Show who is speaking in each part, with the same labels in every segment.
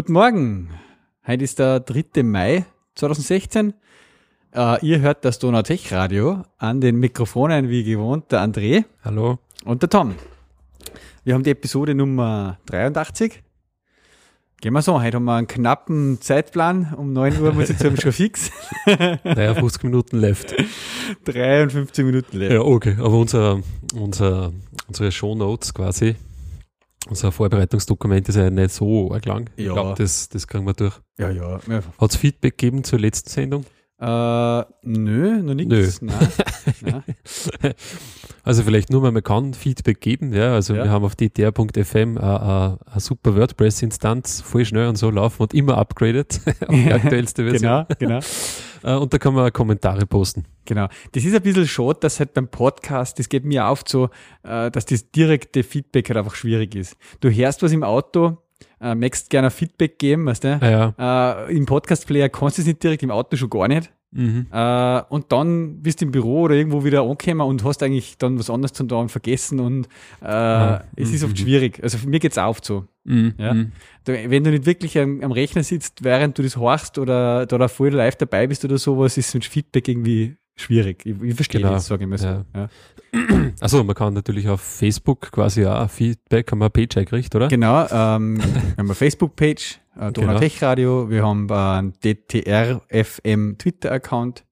Speaker 1: Guten Morgen. Heute ist der 3. Mai 2016. Äh, ihr hört das Donautech Radio an den Mikrofonen wie gewohnt der André.
Speaker 2: Hallo.
Speaker 1: Und der Tom. Wir haben die Episode Nummer 83. Gehen wir so, heute haben wir einen knappen Zeitplan. Um 9 Uhr muss ich zum schon fix.
Speaker 2: 53 Minuten left.
Speaker 1: 53 Minuten left.
Speaker 2: Ja, okay. Aber unser, unser, unsere Shownotes quasi, unser Vorbereitungsdokument ist ja nicht so arg lang. Ich
Speaker 1: Ja.
Speaker 2: glaube, das, das kriegen wir durch.
Speaker 1: Ja, ja.
Speaker 2: Hat es Feedback gegeben zur letzten Sendung?
Speaker 1: Äh, nö, noch nichts. Nein. Nein.
Speaker 2: Also vielleicht nur mal, man kann Feedback geben, ja. Also
Speaker 1: Ja.
Speaker 2: wir haben auf dtr.fm eine, eine, eine super WordPress-Instanz, voll schnell und so laufen und immer upgraded auf die aktuellste Version.
Speaker 1: Genau, genau.
Speaker 2: Äh, Und da kann man Kommentare posten.
Speaker 1: Genau. Das ist ein bisschen schade, dass halt beim Podcast, das geht mir oft so, äh, dass das direkte Feedback halt einfach schwierig ist. Du hörst was im Auto, äh, möchtest gerne Feedback geben, weißt du?
Speaker 2: Ah, ja.
Speaker 1: Äh, Im Podcast-Player kannst du es nicht direkt, im Auto schon gar nicht.
Speaker 2: Mhm.
Speaker 1: Äh, und dann bist du im Büro oder irgendwo wieder angekommen und hast eigentlich dann was anderes zu tun vergessen und äh,
Speaker 2: Ah,
Speaker 1: es ist
Speaker 2: mhm.
Speaker 1: oft schwierig. Also für mir geht's auch oft so.
Speaker 2: Mhm.
Speaker 1: Ja.
Speaker 2: Mhm.
Speaker 1: Wenn du nicht wirklich am, am Rechner sitzt, während du das horchst oder da voll live dabei bist oder sowas, ist mit Feedback irgendwie schwierig. Ich, ich verstehe
Speaker 2: Genau.
Speaker 1: das, sage ich mal so.
Speaker 2: Ja.
Speaker 1: Ja.
Speaker 2: Also man kann natürlich auf Facebook quasi auch Feedback, haben wir eine Page eingerichtet, oder?
Speaker 1: Genau, ähm, wir haben eine Facebook-Page, äh,
Speaker 2: Genau.
Speaker 1: Donatech Radio, wir haben äh, einen DTR-FM Twitter-Account,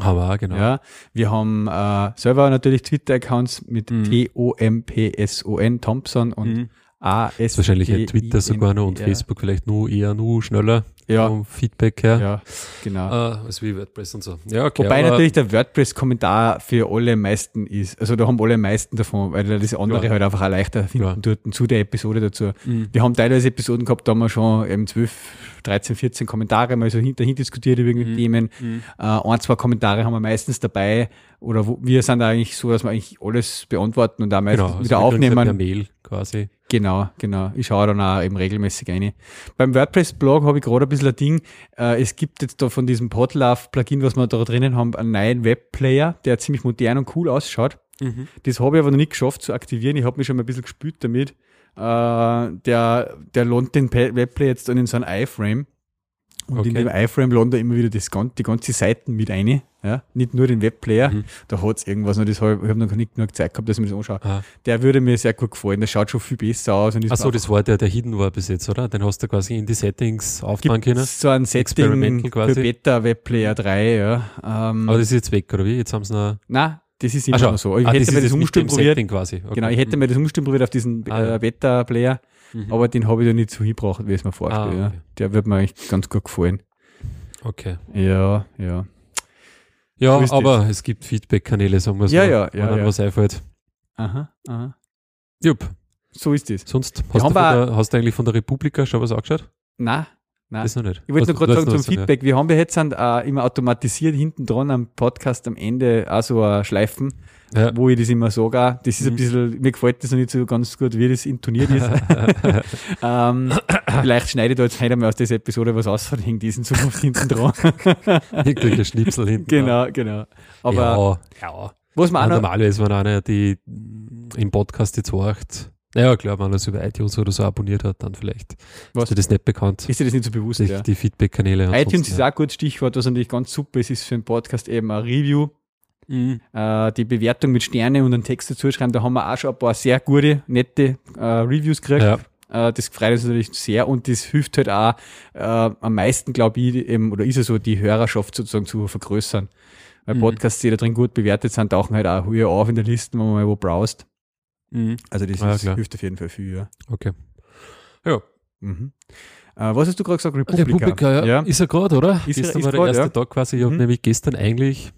Speaker 2: Haben wir auch, genau.
Speaker 1: ja. wir haben äh, selber natürlich Twitter-Accounts mit
Speaker 2: Mhm.
Speaker 1: T-O-M-P-S-O-N, Thompson und
Speaker 2: Mhm.
Speaker 1: A
Speaker 2: ist wahrscheinlich ein Twitter sogar noch und Facebook vielleicht nur eher nur schneller
Speaker 1: Ja,
Speaker 2: vom Feedback her.
Speaker 1: ja, genau.
Speaker 2: Äh, als wie WordPress und so. Ja, okay.
Speaker 1: Wobei natürlich der WordPress-Kommentar für alle am meisten ist. Also da haben alle am meisten davon, weil das andere
Speaker 2: Ja.
Speaker 1: halt einfach auch leichter finden
Speaker 2: Ja.
Speaker 1: dort zu der Episode dazu.
Speaker 2: Mhm.
Speaker 1: Wir haben teilweise Episoden gehabt, da haben wir schon eben 12, 13, 14 Kommentare mal so hinterhin diskutiert über irgendwelche
Speaker 2: Mhm.
Speaker 1: Themen.
Speaker 2: Mhm.
Speaker 1: Äh, ein, zwei Kommentare haben wir meistens dabei. Oder wo, wir sind eigentlich so, dass wir eigentlich alles beantworten und auch meistens
Speaker 2: Genau, also
Speaker 1: wieder
Speaker 2: es ja Per
Speaker 1: aufnehmen.
Speaker 2: Mail quasi.
Speaker 1: Genau, genau. Ich schaue dann auch eben regelmäßig rein. Beim WordPress-Blog habe ich gerade ein bisschen ein Ding. Äh, es gibt jetzt da von diesem Podlove-Plugin, was wir da drinnen haben, einen neuen Webplayer, der ziemlich modern und cool ausschaut.
Speaker 2: Mhm.
Speaker 1: Das habe ich aber noch nicht geschafft zu aktivieren. Ich habe mich schon mal ein bisschen gespült damit. Äh, der, der lohnt den Webplayer jetzt dann in so ein iFrame. Und in
Speaker 2: Okay.
Speaker 1: dem iFrame lohnt er immer wieder das, die ganze Seiten mit rein. Ja? Nicht nur den Webplayer.
Speaker 2: Mhm.
Speaker 1: Da hat es irgendwas noch, das hab, ich habe noch nicht genug Zeit gehabt, dass ich mir das anschaue.
Speaker 2: Ah.
Speaker 1: Der würde mir sehr gut gefallen. Der schaut schon viel besser aus. Und
Speaker 2: Achso, das war der, der hidden war bis jetzt, oder? Den hast du quasi in die Settings können.
Speaker 1: Gibt's so ein Setting für Beta Webplayer 3, ja. Ähm,
Speaker 2: Aber das ist jetzt weg, oder wie? Jetzt haben sie noch.
Speaker 1: nein, das ist immer so. Ich
Speaker 2: Ah,
Speaker 1: hätte
Speaker 2: das
Speaker 1: mir das umstellen probiert.
Speaker 2: Okay.
Speaker 1: Genau, ich hätte mir das umstellen probiert auf diesen
Speaker 2: Ah, ja.
Speaker 1: äh, Beta-Player,
Speaker 2: Mhm.
Speaker 1: aber den habe ich da nicht so hingebracht, wie ich es mir vorstelle.
Speaker 2: Ah,
Speaker 1: ja.
Speaker 2: okay.
Speaker 1: Der wird mir eigentlich ganz gut gefallen.
Speaker 2: Okay.
Speaker 1: Ja, ja.
Speaker 2: Ja,
Speaker 1: So
Speaker 2: aber es gibt Feedback-Kanäle, sagen wir so.
Speaker 1: Ja, ja,
Speaker 2: wenn
Speaker 1: ja,
Speaker 2: einem
Speaker 1: ja.
Speaker 2: was einfällt.
Speaker 1: Aha, aha.
Speaker 2: Jupp.
Speaker 1: So ist es.
Speaker 2: Sonst, hast du, der, hast du eigentlich von der Republika schon was angeschaut?
Speaker 1: Nein, nein.
Speaker 2: Das noch nicht.
Speaker 1: Ich wollte nur gerade sagen zum Feedback. Wir haben ja jetzt sind, äh, immer automatisiert hinten dran am Podcast am Ende auch so äh, Schleifen,
Speaker 2: Ja. Ja.
Speaker 1: wo ich das immer sage. Das ist ein
Speaker 2: Mhm.
Speaker 1: bisschen, mir gefällt das noch nicht so ganz gut, wie das intoniert ist. ähm, vielleicht schneide ich da jetzt heute mal aus dieser Episode was aus und hänge diesen Zukunft hinten dran.
Speaker 2: Irgendwelche Schnipsel hinten. dran.
Speaker 1: genau, genau. Aber
Speaker 2: ja, ja.
Speaker 1: was man
Speaker 2: Ja,
Speaker 1: auch noch,
Speaker 2: normalerweise, wenn einer die im Podcast jetzt horcht, naja, klar, wenn er es über iTunes oder so abonniert hat, dann vielleicht.
Speaker 1: Was?
Speaker 2: Ist dir das nicht bekannt?
Speaker 1: ist dir das nicht so bewusst?
Speaker 2: Sich
Speaker 1: Ja.
Speaker 2: Die Feedback-Kanäle.
Speaker 1: iTunes ist
Speaker 2: ja.
Speaker 1: auch ein gutes Stichwort, was natürlich ganz super ist, ist für einen Podcast eben ein Review.
Speaker 2: Mhm.
Speaker 1: äh, die Bewertung mit Sterne und einen Text dazu schreiben. Da haben wir auch schon ein paar sehr gute, nette äh, Reviews gekriegt.
Speaker 2: Ja.
Speaker 1: Äh, das freut uns natürlich sehr und das hilft halt auch äh, am meisten, glaube ich, eben, oder ist es so, die Hörerschaft sozusagen zu vergrößern. Weil
Speaker 2: Mhm.
Speaker 1: Podcasts, die da drin gut bewertet sind, tauchen halt auch höher auf in der Liste, wenn man mal wo browst.
Speaker 2: Mhm.
Speaker 1: Also das
Speaker 2: Ja,
Speaker 1: ist,
Speaker 2: klar.
Speaker 1: hilft auf jeden Fall viel. Ja.
Speaker 2: Okay. Ja.
Speaker 1: Mhm. Äh, was hast du gerade gesagt? Republika.
Speaker 2: Republika, ja.
Speaker 1: ja.
Speaker 2: Ist er gerade, oder?
Speaker 1: Ist er-
Speaker 2: gestern
Speaker 1: ist
Speaker 2: war der
Speaker 1: grad,
Speaker 2: erste
Speaker 1: ja.
Speaker 2: Tag quasi. Ich habe
Speaker 1: Mhm.
Speaker 2: nämlich gestern eigentlich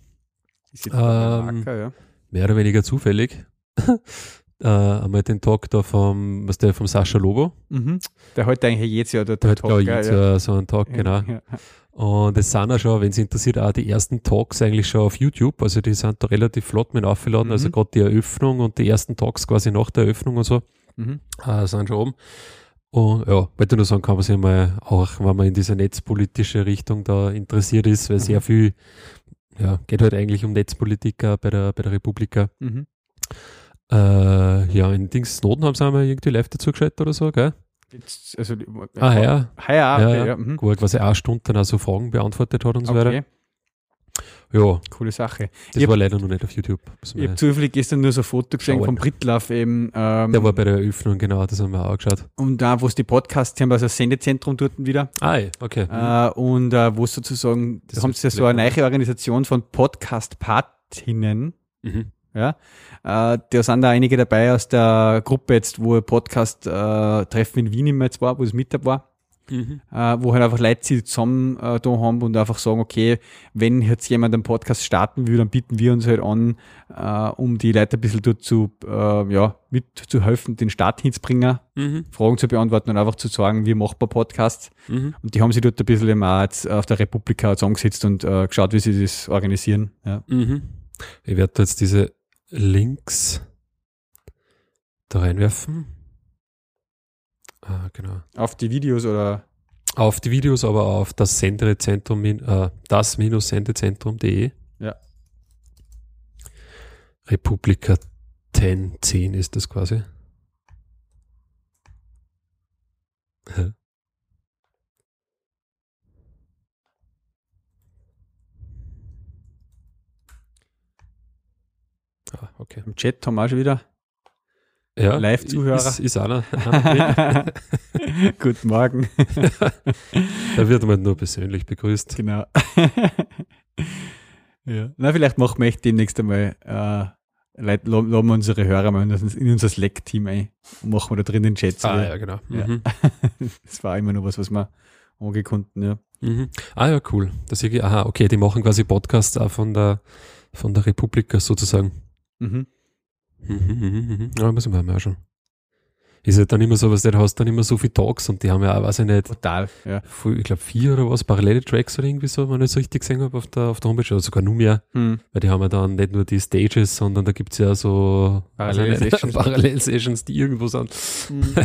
Speaker 2: Ähm,
Speaker 1: Marker, ja.
Speaker 2: mehr oder weniger zufällig äh, einmal den Tag da vom, was der vom Sascha Lobo.
Speaker 1: Mhm. Der hat eigentlich jedes Jahr dort
Speaker 2: Der hat,
Speaker 1: Talk,
Speaker 2: glaube ich,
Speaker 1: gell,
Speaker 2: jetzt
Speaker 1: ja.
Speaker 2: ja. so einen Tag, genau.
Speaker 1: Ja.
Speaker 2: Und es sind auch schon, wenn es interessiert, auch die ersten Talks eigentlich schon auf YouTube. Also die sind da relativ flott mit aufgeladen.
Speaker 1: Mhm.
Speaker 2: Also gerade die Eröffnung und die ersten Talks quasi nach der Eröffnung und so
Speaker 1: Mhm.
Speaker 2: äh, sind schon oben. Und ja, wollte nur sagen, kann man sich mal auch, wenn man in diese netzpolitische Richtung da interessiert ist, weil
Speaker 1: Mhm.
Speaker 2: sehr viel ja, geht halt eigentlich um Netzpolitiker bei der, bei der Republika.
Speaker 1: Mhm.
Speaker 2: Äh, ja, in Dings Snowden haben sie einmal irgendwie live dazugeschaltet oder so, gell?
Speaker 1: Jetzt, also, die-
Speaker 2: Ah, ja.
Speaker 1: Heuer,
Speaker 2: Ja, ja.
Speaker 1: ja. mhm.
Speaker 2: Wo er quasi eine Stunde dann auch so Fragen beantwortet hat und so weiter.
Speaker 1: Okay,
Speaker 2: Ja,
Speaker 1: coole Sache.
Speaker 2: das
Speaker 1: Ich
Speaker 2: war leider noch nicht auf YouTube.
Speaker 1: Ich habe zufällig gestern nur so ein Foto gesehen
Speaker 2: Schauen.
Speaker 1: vom Brittlauf eben. Ähm,
Speaker 2: Der war bei der Eröffnung, genau, das haben wir auch geschaut.
Speaker 1: und da, wo es die Podcasts haben, also das Sendezentrum dort wieder.
Speaker 2: Ah, ja, okay.
Speaker 1: Äh, und äh, wo es sozusagen,
Speaker 2: Das
Speaker 1: da haben sie ja so eine neue Organisation von Podcast-Patinnen.
Speaker 2: Mhm.
Speaker 1: Ja, äh, da sind da einige dabei aus der Gruppe jetzt, wo ein Podcast-Treffen in Wien immer jetzt war, wo es mit dabei war.
Speaker 2: Mhm.
Speaker 1: äh, wo halt einfach Leute sich zusammen äh, da haben und einfach sagen, okay, wenn jetzt jemand einen Podcast starten will, dann bieten wir uns halt an, äh, um die Leute ein bisschen dazu, äh, ja, mitzuhelfen, den Start hinzubringen,
Speaker 2: Mhm.
Speaker 1: Fragen zu beantworten und einfach zu sagen, wie macht man Podcasts.
Speaker 2: Mhm.
Speaker 1: Und die haben sich dort ein bisschen eben auch jetzt auf der Republika zusammengesetzt und äh, geschaut, wie sie das organisieren. Ja.
Speaker 2: Mhm. Ich werde da jetzt diese Links da reinwerfen. Ah, genau.
Speaker 1: Auf die Videos oder
Speaker 2: Auf die Videos, aber auf das Sendezentrum, äh, das-sendezentrum.de.
Speaker 1: Ja.
Speaker 2: Republika 10, 10 ist das quasi. Hä? Ah, okay.
Speaker 1: im Chat haben wir auch schon wieder.
Speaker 2: Ja,
Speaker 1: Live-Zuhörer.
Speaker 2: Ist, ist einer.
Speaker 1: Guten Morgen.
Speaker 2: da wird man nur persönlich begrüßt.
Speaker 1: Genau. ja. Na, vielleicht machen wir echt demnächst einmal, äh, Leute, laden wir unsere Hörer mal in unser- Slack-Team ein und machen wir da drin den Chat.
Speaker 2: Ah,
Speaker 1: so.
Speaker 2: ja, genau.
Speaker 1: Ja.
Speaker 2: Mhm.
Speaker 1: Das war immer noch was, was wir angekunden, ja.
Speaker 2: Mhm. Ah ja, cool. Das ich, aha, okay, die machen quasi Podcasts auch von der, von der Republika sozusagen.
Speaker 1: Mhm.
Speaker 2: Mhm, mhm, mhm. Ja, müssen wir mal schon. Ist halt dann immer so, was du hast dann immer so viele Talks und die haben ja auch, weiß ich nicht,
Speaker 1: Total, ja.
Speaker 2: ich glaube vier oder was, parallele Tracks oder irgendwie so, wenn ich es richtig gesehen habe auf der, auf der Homepage, oder sogar nur mehr,
Speaker 1: Hm.
Speaker 2: weil die haben ja dann nicht nur die Stages, sondern da gibt's ja so
Speaker 1: Parallel Sessions.
Speaker 2: Parallel-Sessions, die irgendwo sind.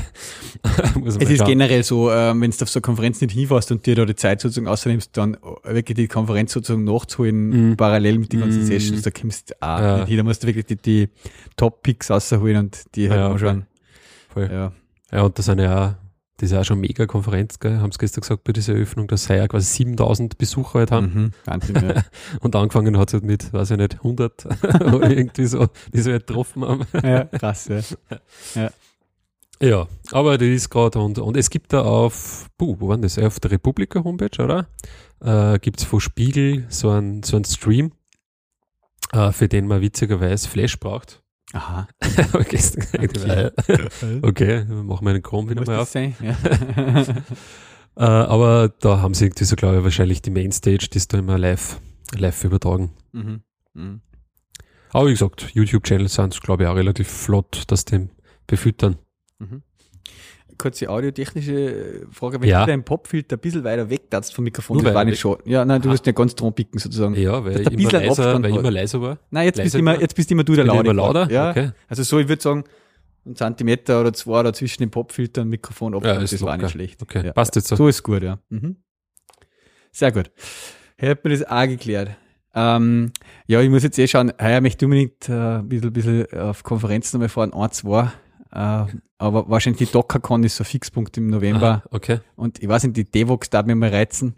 Speaker 2: Man
Speaker 1: Es ist
Speaker 2: schauen.
Speaker 1: generell so, ähm, wenn du auf so eine Konferenz nicht hinfährst und dir da die Zeit sozusagen außernimmst, dann äh, wirklich die Konferenz sozusagen nachzuholen,
Speaker 2: Mhm.
Speaker 1: parallel mit den ganzen
Speaker 2: Mhm.
Speaker 1: Sessions, da kommst du auch
Speaker 2: Ja.
Speaker 1: nicht hin. Da musst du wirklich die, die Top-Picks rausholen und die halt
Speaker 2: Ja,
Speaker 1: anschauen.
Speaker 2: Voll.
Speaker 1: Ja.
Speaker 2: Ja, und das sind ja auch, das ist ja auch schon mega Konferenz, gell? haben sie gestern gesagt bei dieser Eröffnung, dass sie ja quasi 7000 Besucher halt haben.
Speaker 1: Mhm. Wahnsinn, ja.
Speaker 2: Und angefangen hat es halt mit, weiß ich nicht, 100 oder irgendwie so, die sie halt getroffen haben.
Speaker 1: ja, krass, ja.
Speaker 2: Ja, aber das ist gerade und, und es gibt da auf, puh, wo war das? Auf der Republika Homepage, oder? Äh, gibt es von Spiegel so einen so einen Stream, äh, für den man witzigerweise Flash braucht.
Speaker 1: Aha. Okay.
Speaker 2: okay. okay, machen wir den Chrome wieder mal
Speaker 1: das
Speaker 2: auf.
Speaker 1: sein? Ja.
Speaker 2: Äh, aber da haben sie irgendwie so, glaube ich, wahrscheinlich die Mainstage, die ist da immer live, live übertragen.
Speaker 1: mhm. Mhm.
Speaker 2: Aber wie gesagt, YouTube-Channels sind, glaube ich, auch relativ flott, dass die befüttern.
Speaker 1: Mhm. Kurze audiotechnische Frage, wenn
Speaker 2: Ja.
Speaker 1: du deinen Popfilter ein bisschen weiter weg darfst vom Mikrofon,
Speaker 2: Nur
Speaker 1: das war nicht schon. Ja, nein, du
Speaker 2: Ah.
Speaker 1: wirst ja ganz dran picken sozusagen.
Speaker 2: Ja, weil ich immer leiser, weil ich
Speaker 1: hat.
Speaker 2: immer leiser war.
Speaker 1: Nein, jetzt bist,
Speaker 2: Leiser
Speaker 1: du immer, jetzt bist du immer du der
Speaker 2: immer lauter?
Speaker 1: Ja.
Speaker 2: Okay.
Speaker 1: Also so, ich würde sagen, ein Zentimeter oder zwei da zwischen dem Popfilter und Mikrofon ab,
Speaker 2: Ja,
Speaker 1: das
Speaker 2: ist
Speaker 1: war
Speaker 2: locker.
Speaker 1: nicht schlecht.
Speaker 2: Okay,
Speaker 1: ja.
Speaker 2: passt jetzt so.
Speaker 1: So ist gut, ja. Mhm. Sehr gut. Hat mir das auch geklärt. Ähm, ja, ich muss jetzt eh schauen, heuer möchte ich unbedingt äh, ein bisschen, bisschen auf Konferenzen nochmal fahren, ein, zwei. Äh, aber wahrscheinlich die DockerCon ist so ein Fixpunkt im November.
Speaker 2: Aha, okay.
Speaker 1: Und ich weiß nicht, die Devox darf mich mal reizen.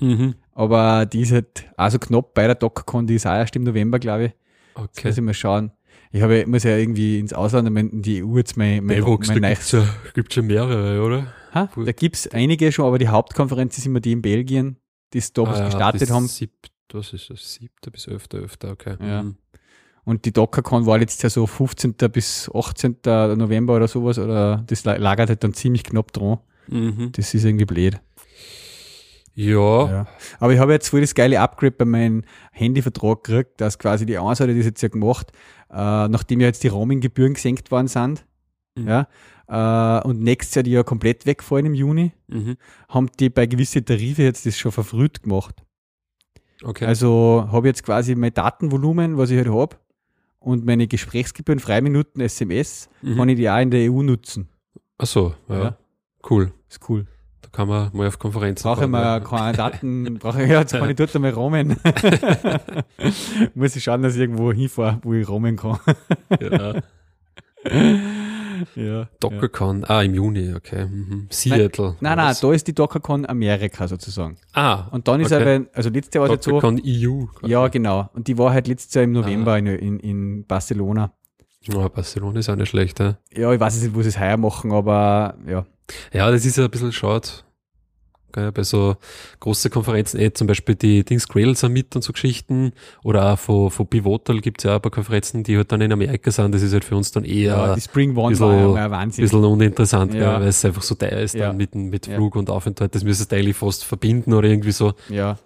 Speaker 2: Mhm.
Speaker 1: Aber die ist halt auch so knapp bei der DockerCon, die ist auch erst im November, glaube ich. Jetzt
Speaker 2: Okay.
Speaker 1: muss ich mal schauen. Ich habe, muss ja irgendwie ins Ausland, in die EU jetzt mein, mein,
Speaker 2: Devox,
Speaker 1: mein
Speaker 2: da gibt's ja, gibt's ja mehrere, oder?
Speaker 1: Ha? Da gibt's einige schon, aber die Hauptkonferenz ist immer die in Belgien, die es da was
Speaker 2: Ah, ja,
Speaker 1: gestartet haben.
Speaker 2: Sieb, was ist das? Siebter bis elfter, elfter, okay.
Speaker 1: Ja.
Speaker 2: Mhm.
Speaker 1: Und die DockerCon war jetzt ja so 15. bis 18. November oder sowas, oder das la- lagert halt dann ziemlich knapp dran.
Speaker 2: Mhm.
Speaker 1: Das ist irgendwie blöd.
Speaker 2: Ja,
Speaker 1: Ja. Aber ich habe jetzt voll das geile Upgrade bei meinem Handyvertrag gekriegt, dass quasi die Ansage, die ist jetzt ja gemacht, äh, nachdem ja jetzt die Roaminggebühren gesenkt worden sind,
Speaker 2: Mhm.
Speaker 1: ja, äh, und nächstes Jahr die ja komplett wegfallen im Juni,
Speaker 2: Mhm.
Speaker 1: haben die bei gewissen Tarife jetzt das schon verfrüht gemacht.
Speaker 2: Okay.
Speaker 1: Also habe ich jetzt quasi mein Datenvolumen, was ich halt habe, und meine Gesprächsgebühren, Freiminuten, SMS,
Speaker 2: mhm.
Speaker 1: kann ich die auch in der EU nutzen.
Speaker 2: Ach so, ja.
Speaker 1: Ja.
Speaker 2: Cool.
Speaker 1: Ist cool.
Speaker 2: Da kann man mal auf Konferenzen
Speaker 1: Brauche ich mal Kandidaten, brauche ich, ja, jetzt kann ich dort einmal romen. Muss ich schauen, dass ich irgendwo hinfahre, wo ich romen kann.
Speaker 2: Ja.
Speaker 1: ja.
Speaker 2: DockerCon, ah, im Juni, okay. Mhm. Seattle.
Speaker 1: Nein, nein,
Speaker 2: Was?
Speaker 1: da ist die DockerCon Amerika sozusagen.
Speaker 2: Ah,
Speaker 1: Und dann ist
Speaker 2: Okay.
Speaker 1: aber, also letztes Jahr war es so,
Speaker 2: DockerCon EU.
Speaker 1: ja, genau. Und die war halt letztes Jahr im November
Speaker 2: Ah.
Speaker 1: in, in, in Barcelona.
Speaker 2: Oh, Barcelona ist auch nicht schlecht, ja.
Speaker 1: Ja, ich weiß nicht, wo sie es heuer machen, aber ja.
Speaker 2: Ja, das ist ja ein bisschen schade. Gell, bei so große Konferenzen, eh, zum Beispiel die Dings Grail Summit und so Geschichten oder auch von, von Pivotal gibt's ja auch ein paar Konferenzen, die halt dann in Amerika sind. Das ist halt für uns dann eher
Speaker 1: ja, die Spring One
Speaker 2: bisschen-
Speaker 1: war ja Wahnsinn.
Speaker 2: bisschen uninteressant,
Speaker 1: Ja.
Speaker 2: gell, weil es einfach so teuer ist
Speaker 1: Ja.
Speaker 2: dann mit, mit. Flug und Aufenthalt. Das müsstest du eigentlich fast verbinden oder irgendwie so.
Speaker 1: Ja,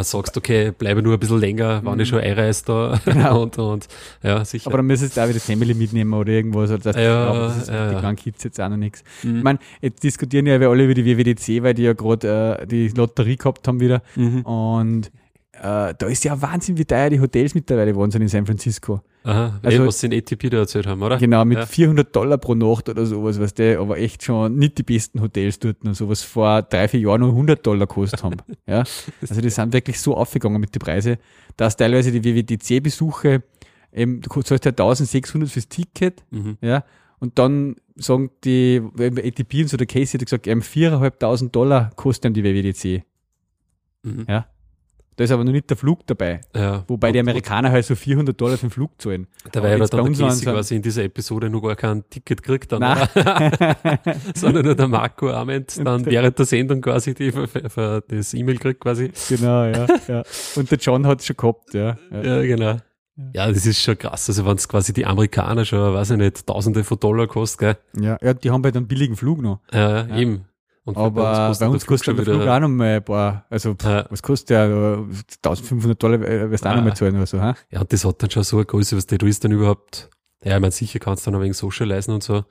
Speaker 2: sagst, okay, bleibe nur ein bisschen länger, wann ich schon einreise da.
Speaker 1: Genau.
Speaker 2: und, und, ja, sicher.
Speaker 1: aber dann müsstest du auch wieder Family mitnehmen oder irgendwas. Oder das,
Speaker 2: Ja,
Speaker 1: aber das ist
Speaker 2: ja,
Speaker 1: die
Speaker 2: ja.
Speaker 1: kleinen Kids jetzt auch noch nichts.
Speaker 2: Mhm.
Speaker 1: Ich meine, jetzt diskutieren ja wir alle über die WWDC, weil die ja gerade äh, die Lotterie gehabt haben wieder.
Speaker 2: Mhm.
Speaker 1: Und äh, da ist ja Wahnsinn, wie teuer die Hotels mittlerweile geworden sind in San Francisco.
Speaker 2: Aha,
Speaker 1: Also-
Speaker 2: was sie in ATP da erzählt haben, oder?
Speaker 1: Genau, mit
Speaker 2: Ja.
Speaker 1: 400 Dollar pro Nacht oder sowas, weißt du, aber echt schon nicht die besten Hotels dort und sowas vor drei, vier Jahren nur 100 Dollar gekostet haben. ja, also die sind wirklich so aufgegangen mit den Preisen, dass teilweise die WWDC-Besuche, eben, du zahlst ja 1600 fürs Ticket,
Speaker 2: Mhm.
Speaker 1: ja, und dann sagen die, ATP und so, der Casey hat gesagt, eben 4.500 Dollar kostet die WWDC.
Speaker 2: Mhm.
Speaker 1: Ja. Da ist aber noch nicht der Flug dabei.
Speaker 2: Ja.
Speaker 1: Wobei
Speaker 2: Und-
Speaker 1: die Amerikaner halt so 400 Dollar für den Flug zahlen.
Speaker 2: Da
Speaker 1: Aber
Speaker 2: war ja
Speaker 1: jetzt
Speaker 2: dann der
Speaker 1: sie-
Speaker 2: quasi in dieser Episode noch gar kein Ticket gekriegt, dann, sondern nur der Marco Ament dann während der Sendung quasi die, für, für das E-Mail kriegt quasi.
Speaker 1: Genau, ja, ja. Und der John hat es schon gehabt, ja. ja.
Speaker 2: Ja, genau. Ja, das ist schon krass. Also wenn es quasi die Amerikaner schon, weiß ich nicht, Tausende von Dollar kostet, gell?
Speaker 1: Ja, ja, die haben halt einen billigen Flug noch.
Speaker 2: Ja, eben. Und
Speaker 1: Aber bei uns kostet der Flug auch noch mal ein paar, also pff,
Speaker 2: Ja.
Speaker 1: was kostet der? äh, 1500 Dollar äh, wirst du auch noch
Speaker 2: Ah.
Speaker 1: mal zahlen oder so, ha?
Speaker 2: Ja, und das hat dann schon so eine Größe, was du ist dann überhaupt, ja, ich meine, sicher kannst du dann ein wenig socialisen und so.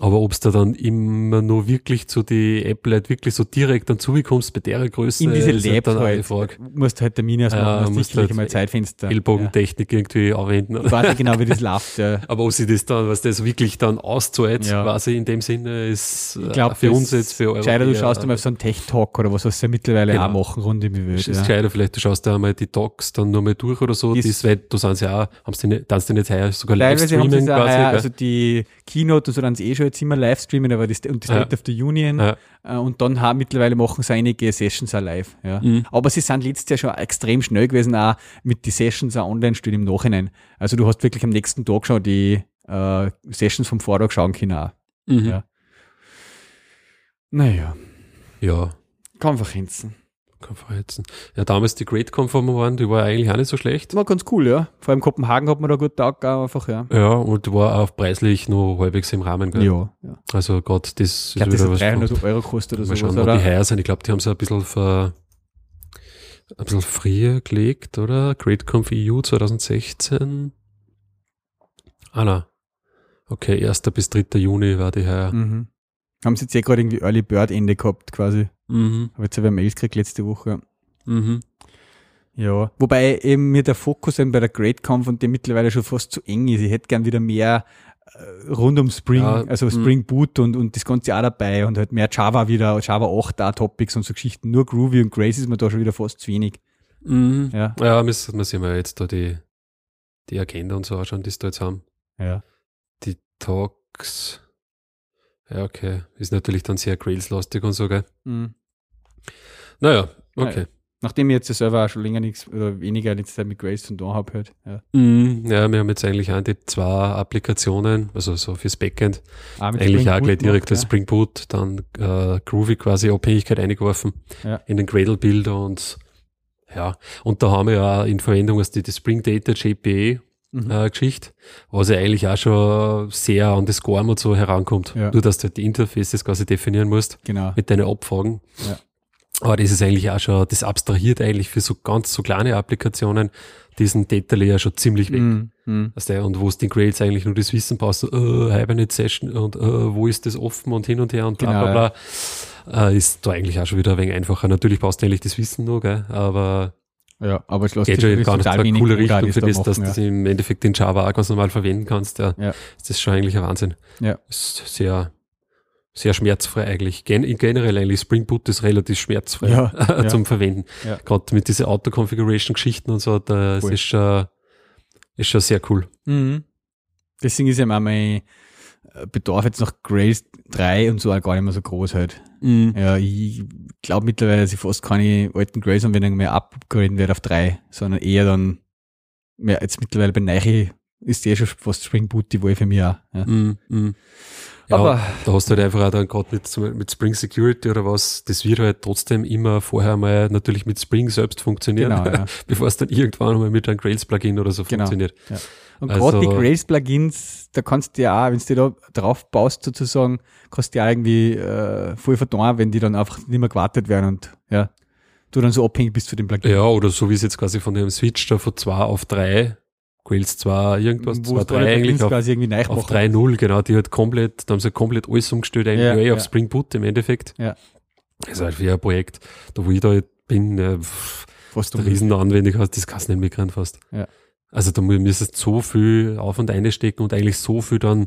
Speaker 2: Aber ob du dann immer nur wirklich zu die Apple halt wirklich so direkt dann zubekommst bei der Größe,
Speaker 1: In diese
Speaker 2: ist
Speaker 1: Labs
Speaker 2: dann die
Speaker 1: halt,
Speaker 2: Frage.
Speaker 1: musst halt Termine ausmachen,
Speaker 2: Ja, musst halt
Speaker 1: einmal Zeitfenster.
Speaker 2: Ellbogentechnik irgendwie anwenden.
Speaker 1: Ja. Ich weiß nicht genau, wie das läuft, ja.
Speaker 2: Aber ob sie das dann, was das wirklich dann auszahlt,
Speaker 1: Ja.
Speaker 2: quasi in dem Sinne, ist
Speaker 1: Ich glaube,
Speaker 2: äh, für uns jetzt, für
Speaker 1: Gescheiter, du
Speaker 2: Europäer,
Speaker 1: schaust einmal auf so einen Tech-Talk oder was, was sie ja mittlerweile
Speaker 2: Genau.
Speaker 1: auch machen, rund im Welt.
Speaker 2: ist
Speaker 1: Ja.
Speaker 2: vielleicht du schaust da einmal die Docs dann nochmal durch oder so,
Speaker 1: Ist-
Speaker 2: das, weil da sind sie auch, haben sie nicht, tanzt die nicht heuer sogar
Speaker 1: es auch,
Speaker 2: quasi,
Speaker 1: heuer, also die Keynote und so dann eh schon jetzt immer Livestreamen, aber die, Sta- und die State
Speaker 2: Ja.
Speaker 1: of the Union
Speaker 2: Ja.
Speaker 1: äh, und dann haben mittlerweile machen sie einige Sessions auch live. Ja.
Speaker 2: Mhm.
Speaker 1: Aber sie sind letztes Jahr schon extrem schnell gewesen, auch mit die Sessions auch online stehen im Nachhinein. Also du hast wirklich am nächsten Tag schon die äh, Sessions vom Vortag schauen können auch.
Speaker 2: Mhm.
Speaker 1: Ja. Naja,
Speaker 2: ja.
Speaker 1: Konferenzen.
Speaker 2: Konferenzen. Ja, damals die Great Conform waren, die war eigentlich auch nicht so schlecht.
Speaker 1: War ganz cool, ja. Vor allem Kopenhagen hat man da gut taugt, einfach, ja.
Speaker 2: Ja, und war auch preislich noch halbwegs im Rahmen. Gell?
Speaker 1: Ja, ja.
Speaker 2: Also Gott, das
Speaker 1: Ich glaube, das
Speaker 2: wieder
Speaker 1: hat 300
Speaker 2: von-
Speaker 1: Euro gekostet oder
Speaker 2: Mal
Speaker 1: sowas,
Speaker 2: schauen, ob die
Speaker 1: oder?
Speaker 2: heuer sind. Ich glaube, die haben sie ein bisschen ver, ein bisschen früher gelegt, oder? GreatConf EU 2016. Ah, na. Okay, 1. bis 3. Juni war die heuer.
Speaker 1: Mhm. Haben sie jetzt eh gerade irgendwie Early Bird Ende gehabt, quasi.
Speaker 2: Mhm.
Speaker 1: Habe jetzt aber Mails gekriegt letzte Woche.
Speaker 2: Mhm.
Speaker 1: Ja, wobei eben mir der Fokus eben bei der Great Conf und der mittlerweile schon fast zu eng ist. Ich hätte gern wieder mehr äh, rund um Spring,
Speaker 2: Ja,
Speaker 1: also
Speaker 2: mm.
Speaker 1: Spring Boot und, und das Ganze auch dabei und halt mehr Java wieder, Java 8 da Topics und so Geschichten. Nur Groovy und Grace ist mir da schon wieder fast zu wenig.
Speaker 2: Mhm.
Speaker 1: Ja.
Speaker 2: Ja, müssen wir sehen wir jetzt da die, die Agenda und so anschauen, die sie da jetzt haben.
Speaker 1: Ja.
Speaker 2: Die Talks. Ja, okay. Ist natürlich dann sehr Grails-lastig und so, gell?
Speaker 1: Mhm.
Speaker 2: Naja, okay.
Speaker 1: Nachdem ich jetzt ja selber auch schon länger nichts oder weniger letzte Zeit mit Grace zu tun habe, halt. Ja.
Speaker 2: Mhm. Ja, wir haben jetzt eigentlich auch die zwei Applikationen, also so fürs Backend,
Speaker 1: Auch mit
Speaker 2: eigentlich
Speaker 1: Spring
Speaker 2: auch gleich direkt das Spring Boot, dann äh, Groovy quasi Abhängigkeit eingeworfen
Speaker 1: Ja.
Speaker 2: in den Gradle-Builder und ja, und da haben wir ja auch in Verwendung als die, die Spring Data JPA
Speaker 1: Mhm.
Speaker 2: äh, Geschichte, was ja eigentlich auch schon sehr an das Gorm und so herankommt.
Speaker 1: Ja.
Speaker 2: Nur, dass du halt die Interfaces quasi definieren musst
Speaker 1: Genau.
Speaker 2: mit deinen Abfragen.
Speaker 1: Ja.
Speaker 2: Aber das ist eigentlich auch schon, das abstrahiert eigentlich für so ganz so kleine Applikationen diesen Data Layer schon ziemlich weg.
Speaker 1: Mhm.
Speaker 2: Weißt du, und wo es den Grades eigentlich nur das Wissen brauchst, so, äh, Hibernate Session und äh, wo ist das offen und hin und her und bla
Speaker 1: Genau,
Speaker 2: bla bla, äh, ist da eigentlich auch schon wieder ein wenig einfacher. Natürlich brauchst du eigentlich das Wissen noch, gell? aber
Speaker 1: Ja, aber es lässt
Speaker 2: geht schon gar nicht eine coole Richtung für
Speaker 1: da
Speaker 2: das, dass du
Speaker 1: machen,
Speaker 2: das im Endeffekt in Java auch ganz normal verwenden kannst. Ja.
Speaker 1: Ja.
Speaker 2: Ist das schon eigentlich ein Wahnsinn.
Speaker 1: Ja.
Speaker 2: Ist sehr, sehr schmerzfrei eigentlich. Gen generell eigentlich Spring Boot ist relativ schmerzfrei
Speaker 1: Ja,
Speaker 2: zum Verwenden.
Speaker 1: Ja.
Speaker 2: Gerade mit diesen Auto-Configuration-Geschichten und so, das
Speaker 1: Voll.
Speaker 2: ist schon, ist schon sehr cool.
Speaker 1: Mhm. Deswegen ist ja auch mein Bedarf jetzt nach Grails 3 und so auch gar nicht mehr so groß halt. Ja, ich glaube mittlerweile, dass ich fast keine alten Grails-Anwendungen mehr upgraden werde auf 3, sondern eher dann, ja, jetzt mittlerweile bei Neiche ist eh schon fast Spring Boot die Wahl für mich auch. Ja.
Speaker 2: Mm, mm. Ja,
Speaker 1: Aber-
Speaker 2: da hast du halt einfach auch dann gerade mit, mit Spring Security oder was, das wird halt trotzdem immer vorher mal natürlich mit Spring selbst funktionieren,
Speaker 1: Genau, ja.
Speaker 2: bevor es dann irgendwann mal mit einem Grails-Plugin oder so
Speaker 1: Genau.
Speaker 2: funktioniert.
Speaker 1: Und
Speaker 2: Also-
Speaker 1: gerade die Grails-Plugins, da kannst du ja auch, wenn du da drauf baust sozusagen, kannst du ja irgendwie äh, voll verdauen, wenn die dann einfach nicht mehr gewartet werden und ja, du dann so abhängig bist von dem Plugin.
Speaker 2: Ja, oder so wie es jetzt quasi von dem Switch da von 2 auf 3, Grails 2, irgendwas,
Speaker 1: Wo
Speaker 2: 2,
Speaker 1: du alle
Speaker 2: 3 eigentlich auf,
Speaker 1: quasi irgendwie
Speaker 2: auf
Speaker 1: machen.
Speaker 2: 3.0, genau, die hat komplett, da haben sie komplett alles umgestellt, eigentlich
Speaker 1: Ja, ja.
Speaker 2: auf Spring Boot im Endeffekt.
Speaker 1: Ja.
Speaker 2: Das ist halt wie ein Projekt, da wo ich da bin, äh, pff,
Speaker 1: Fast
Speaker 2: der Riesenanwendung hast, das kannst du nicht mitkriegen fast.
Speaker 1: Ja.
Speaker 2: Also da müsstest so viel auf und einstecken und eigentlich so viel dann,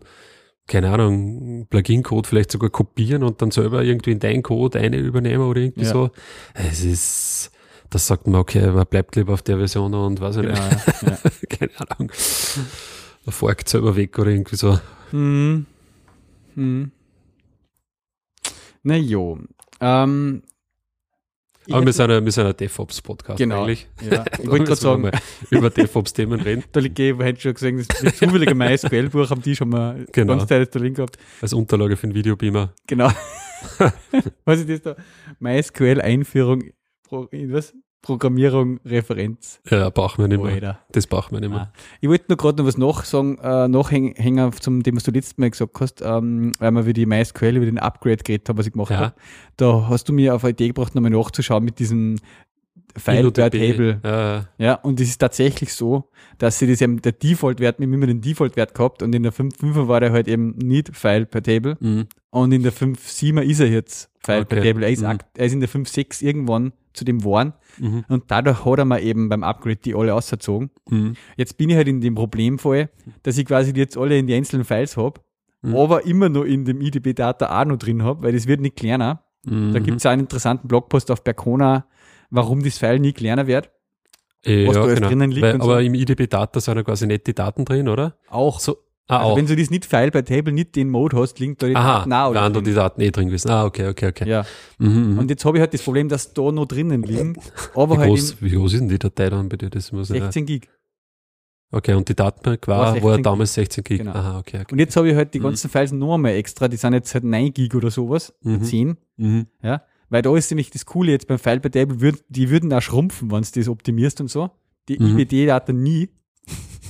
Speaker 2: keine Ahnung, Plugin-Code vielleicht sogar kopieren und dann selber irgendwie in deinen Code eine übernehmen oder irgendwie
Speaker 1: Ja.
Speaker 2: so. Es ist, das sagt man, okay, man bleibt lieber auf der Version und weiß ich
Speaker 1: Genau,
Speaker 2: nicht,
Speaker 1: ja. ja.
Speaker 2: keine Ahnung. Man forkt selber weg oder irgendwie so.
Speaker 1: Hm. Hm. Na jo. Ähm,
Speaker 2: Aber wir
Speaker 1: hätte-
Speaker 2: sind ein, wir sind ein DevOps-Podcast
Speaker 1: Genau.
Speaker 2: eigentlich.
Speaker 1: ja, ich wollte gerade sagen,
Speaker 2: über DevOps-Themen reden.
Speaker 1: da liegt eh, wir hätten schon gesehen, das ist zufällig ein MySQL-Buch, haben die schon mal
Speaker 2: Genau.
Speaker 1: ganz Teil der Link gehabt.
Speaker 2: Als Unterlage für den Videobeamer.
Speaker 1: Genau. Was ist das da? MySQL-Einführung, Pro, was? Programmierung, Referenz.
Speaker 2: Ja, brauchen wir nicht mehr.
Speaker 1: Alter.
Speaker 2: Das brauchen wir nicht mehr.
Speaker 1: Ah. Ich wollte nur gerade noch was nachsagen, äh, nachhängen zum dem, was du letztes Mal gesagt hast, ähm, weil wir über die MySQL, über den Upgrade geredet haben, was ich gemacht
Speaker 2: Ja.
Speaker 1: habe. Da hast du mir auf eine Idee gebracht, nochmal nachzuschauen mit diesem File per. Table.
Speaker 2: Ja,
Speaker 1: Ja, und es ist tatsächlich so, dass sie das eben der Default-Wert, haben immer den Default-Wert gehabt und in der 5.5er war der halt eben nicht File per Table
Speaker 2: mhm.
Speaker 1: und in der 5.7er ist er jetzt File per
Speaker 2: Okay.
Speaker 1: Table. Er ist,
Speaker 2: Mhm.
Speaker 1: er ist in der 5.6 irgendwann zu dem waren
Speaker 2: Mhm.
Speaker 1: und dadurch hat er mir eben beim Upgrade die alle ausgezogen.
Speaker 2: Mhm.
Speaker 1: Jetzt bin ich halt in dem Problemfall, dass ich quasi die jetzt alle in die einzelnen Files habe,
Speaker 2: Mhm.
Speaker 1: aber immer noch in dem IDB-Data auch noch drin habe, weil das wird nicht kleiner.
Speaker 2: Mhm.
Speaker 1: Da gibt es einen interessanten Blogpost auf Percona, warum das File nie kleiner wird.
Speaker 2: Eh,
Speaker 1: was
Speaker 2: ja,
Speaker 1: da
Speaker 2: genau.
Speaker 1: drinnen liegt
Speaker 2: Weil,
Speaker 1: und so.
Speaker 2: aber im IDB-Data sind ja quasi nicht die Daten drin, oder?
Speaker 1: Auch.
Speaker 2: So, ah,
Speaker 1: also
Speaker 2: auch.
Speaker 1: wenn du das nicht File by Table, nicht den Mode hast, liegt da die
Speaker 2: Aha,
Speaker 1: Daten auch
Speaker 2: waren da die Daten eh drin gewesen. Ah, okay, okay, okay.
Speaker 1: Ja.
Speaker 2: Mhm, mhm.
Speaker 1: Und jetzt habe ich halt das Problem, dass da noch drinnen liegen, aber
Speaker 2: wie,
Speaker 1: halt
Speaker 2: groß, wie groß ist denn die Datei dann bei dir? Das muss
Speaker 1: in
Speaker 2: ich
Speaker 1: 16 Gig.
Speaker 2: Okay, und die Datenbank
Speaker 1: War
Speaker 2: war,
Speaker 1: 16
Speaker 2: war damals 16 Gig.
Speaker 1: Genau.
Speaker 2: Aha, okay, okay.
Speaker 1: Und jetzt habe ich halt die
Speaker 2: Mhm.
Speaker 1: ganzen Files noch einmal extra, die sind jetzt halt 9 Gig oder sowas,
Speaker 2: Mhm.
Speaker 1: 10.
Speaker 2: Mhm.
Speaker 1: Ja, weil da ist nämlich das Coole jetzt beim File by Table, würd, die würden auch schrumpfen, wenn du das optimierst und so. Die
Speaker 2: Mhm.
Speaker 1: IBD-Daten nie.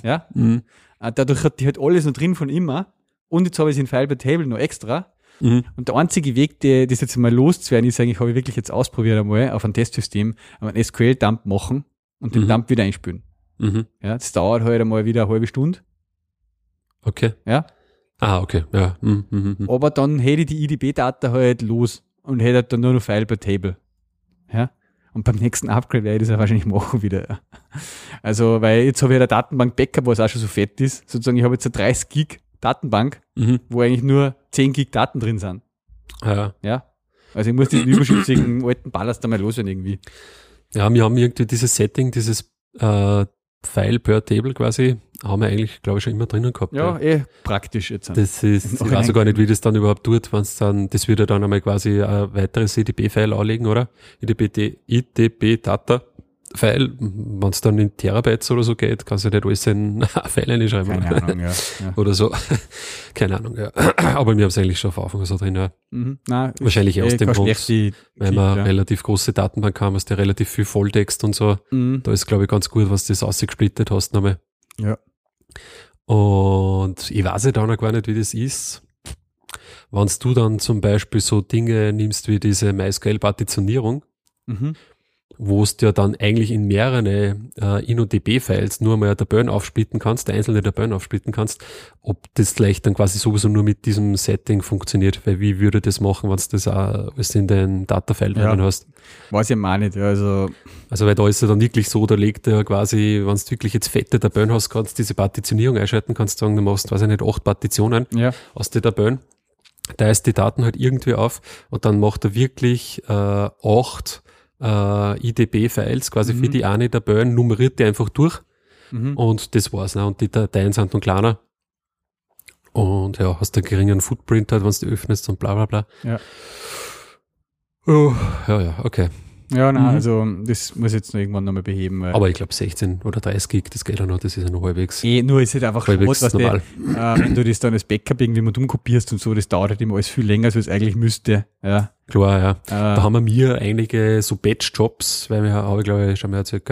Speaker 1: Ja,
Speaker 2: Mhm.
Speaker 1: Äh, dadurch hat die halt alles noch drin von immer. Und jetzt habe ich es in File by Table noch extra.
Speaker 2: Mhm.
Speaker 1: Und der einzige Weg, das jetzt mal loszuwerden, ist eigentlich, habe ich wirklich jetzt ausprobiert einmal auf einem Testsystem, einen SQL-Dump machen und den
Speaker 2: Mhm.
Speaker 1: Dump wieder einspülen.
Speaker 2: Mhm.
Speaker 1: Ja, das dauert halt einmal wieder eine halbe Stunde.
Speaker 2: Okay.
Speaker 1: Ja,
Speaker 2: Ah, okay. Ja. Mhm. Mhm. Mhm.
Speaker 1: aber dann hätte ich die IDB-Data halt los und hätte dann nur noch File by Table. Ja. Und beim nächsten Upgrade werde ich das ja wahrscheinlich machen wieder. Also, weil jetzt habe ich eine Datenbank Backup, was auch schon so fett ist. Sozusagen, ich habe jetzt eine 30 Gig Datenbank,
Speaker 2: Mhm.
Speaker 1: wo eigentlich nur 10 Gig Daten drin sind.
Speaker 2: Ja.
Speaker 1: Ja. Also ich muss diesen überschüssigen alten Ballast einmal loswerden irgendwie.
Speaker 2: ja, wir haben irgendwie dieses Setting, dieses äh, File per Table quasi, haben wir eigentlich, glaube ich, schon immer drinnen gehabt.
Speaker 1: Ja, eh praktisch jetzt.
Speaker 2: Das ist, ich weiß gar nicht, wie das dann überhaupt tut, wenn es dann, das würde dann einmal quasi ein weiteres IDB-File anlegen, oder? IDB, IDB-Data-File, wenn es dann in Terabytes oder so geht, kannst du nicht alles in ein File reinschreiben.
Speaker 1: Keine Ahnung, ja. ja.
Speaker 2: Oder so. Keine Ahnung, ja. Aber wir haben es eigentlich schon auf Anfang so drin, ja.
Speaker 1: Mhm. Nein,
Speaker 2: Wahrscheinlich aus
Speaker 1: eh
Speaker 2: dem
Speaker 1: keine
Speaker 2: Grund, Weil wir
Speaker 1: ja.
Speaker 2: relativ große Datenbank haben, hast du relativ viel Volltext und so.
Speaker 1: Mhm.
Speaker 2: Da ist, glaube ich, ganz gut, was du das ausgesplittet hast nochmal.
Speaker 1: Ja.
Speaker 2: Und ich weiß ja dann auch gar nicht, wie das ist. Wenn du dann zum Beispiel so Dinge nimmst wie diese MySQL-Partitionierung,
Speaker 1: Mhm.
Speaker 2: Wo du ja dann eigentlich in mehrere äh, InnoDB-Files nur mal Tabellen aufsplitten kannst, einzelne Tabellen aufsplitten kannst, ob das vielleicht dann quasi sowieso nur mit diesem Setting funktioniert, weil wie würde das machen, wenn du das auch alles in den Datafile
Speaker 1: Ja.
Speaker 2: hast?
Speaker 1: Weiß ich mal nicht. ja, Also,
Speaker 2: Also weil da ist ja dann wirklich so, da legt er quasi, wenn du wirklich jetzt fette Tabellen hast, kannst du diese Partitionierung einschalten, kannst sagen, du machst, weiß ich nicht, acht Partitionen
Speaker 1: ja.
Speaker 2: aus den Tabellen teilt die Daten halt irgendwie auf und dann macht er wirklich äh, acht äh, IDB-Files quasi
Speaker 1: Mhm.
Speaker 2: für die eine Tabellen, nummeriert die einfach durch
Speaker 1: Mhm.
Speaker 2: und das war's. Ne? Und die Dateien sind dann kleiner. Und ja, hast einen geringen Footprint halt, wenn du die öffnest und bla bla bla.
Speaker 1: Ja.
Speaker 2: Oh, ja, ja, okay.
Speaker 1: Ja, nein,
Speaker 2: Mhm.
Speaker 1: also das muss ich jetzt noch irgendwann nochmal beheben. Weil
Speaker 2: Aber ich glaube 16 oder 30 Gig, das geht ja noch, das ist ja noch halbwegs,
Speaker 1: eh, nur ist halt einfach schade, was
Speaker 2: normal.
Speaker 1: äh, wenn du das dann als Backup irgendwie mal umkopierst und so, das dauert halt immer alles viel länger, als es eigentlich müsste. Ja.
Speaker 2: Klar, ja. Da
Speaker 1: Äh,
Speaker 2: haben wir mir einige so Batch-Jobs, weil wir, habe ich glaube ich schon mal erzählt,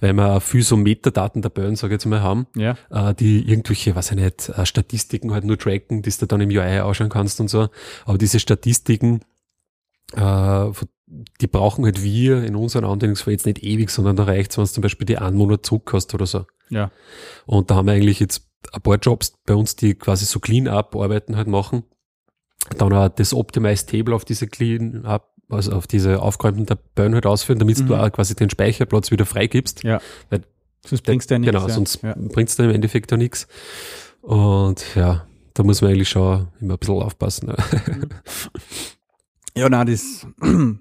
Speaker 2: weil wir auch viel so Metadaten-Tabellen, sage ich jetzt mal, haben,
Speaker 1: ja.
Speaker 2: äh, die irgendwelche, weiß ich nicht, äh, Statistiken halt nur tracken, die du dann im UI ausschauen kannst und so. Aber diese Statistiken, äh, die brauchen halt wir in unseren Anwendungsfall jetzt nicht ewig, sondern da reicht es, wenn du zum Beispiel die einen Monat zurück hast oder so.
Speaker 1: Ja.
Speaker 2: Und da haben wir eigentlich jetzt ein paar Jobs bei uns, die quasi so Clean-Up-Arbeiten halt machen. Dann auch das Optimized Table auf diese Clean-Up, also auf diese aufgeräumten Tabellen halt ausführen, damit
Speaker 1: Mhm.
Speaker 2: du auch quasi den Speicherplatz wieder freigibst.
Speaker 1: Ja.
Speaker 2: Weil-
Speaker 1: Sonst bringst du ja nichts.
Speaker 2: Genau,
Speaker 1: ja.
Speaker 2: sonst
Speaker 1: Ja.
Speaker 2: bringt's dann im Endeffekt ja nichts. Und ja, da muss man eigentlich schon immer ein bisschen aufpassen.
Speaker 1: Ja, nein, das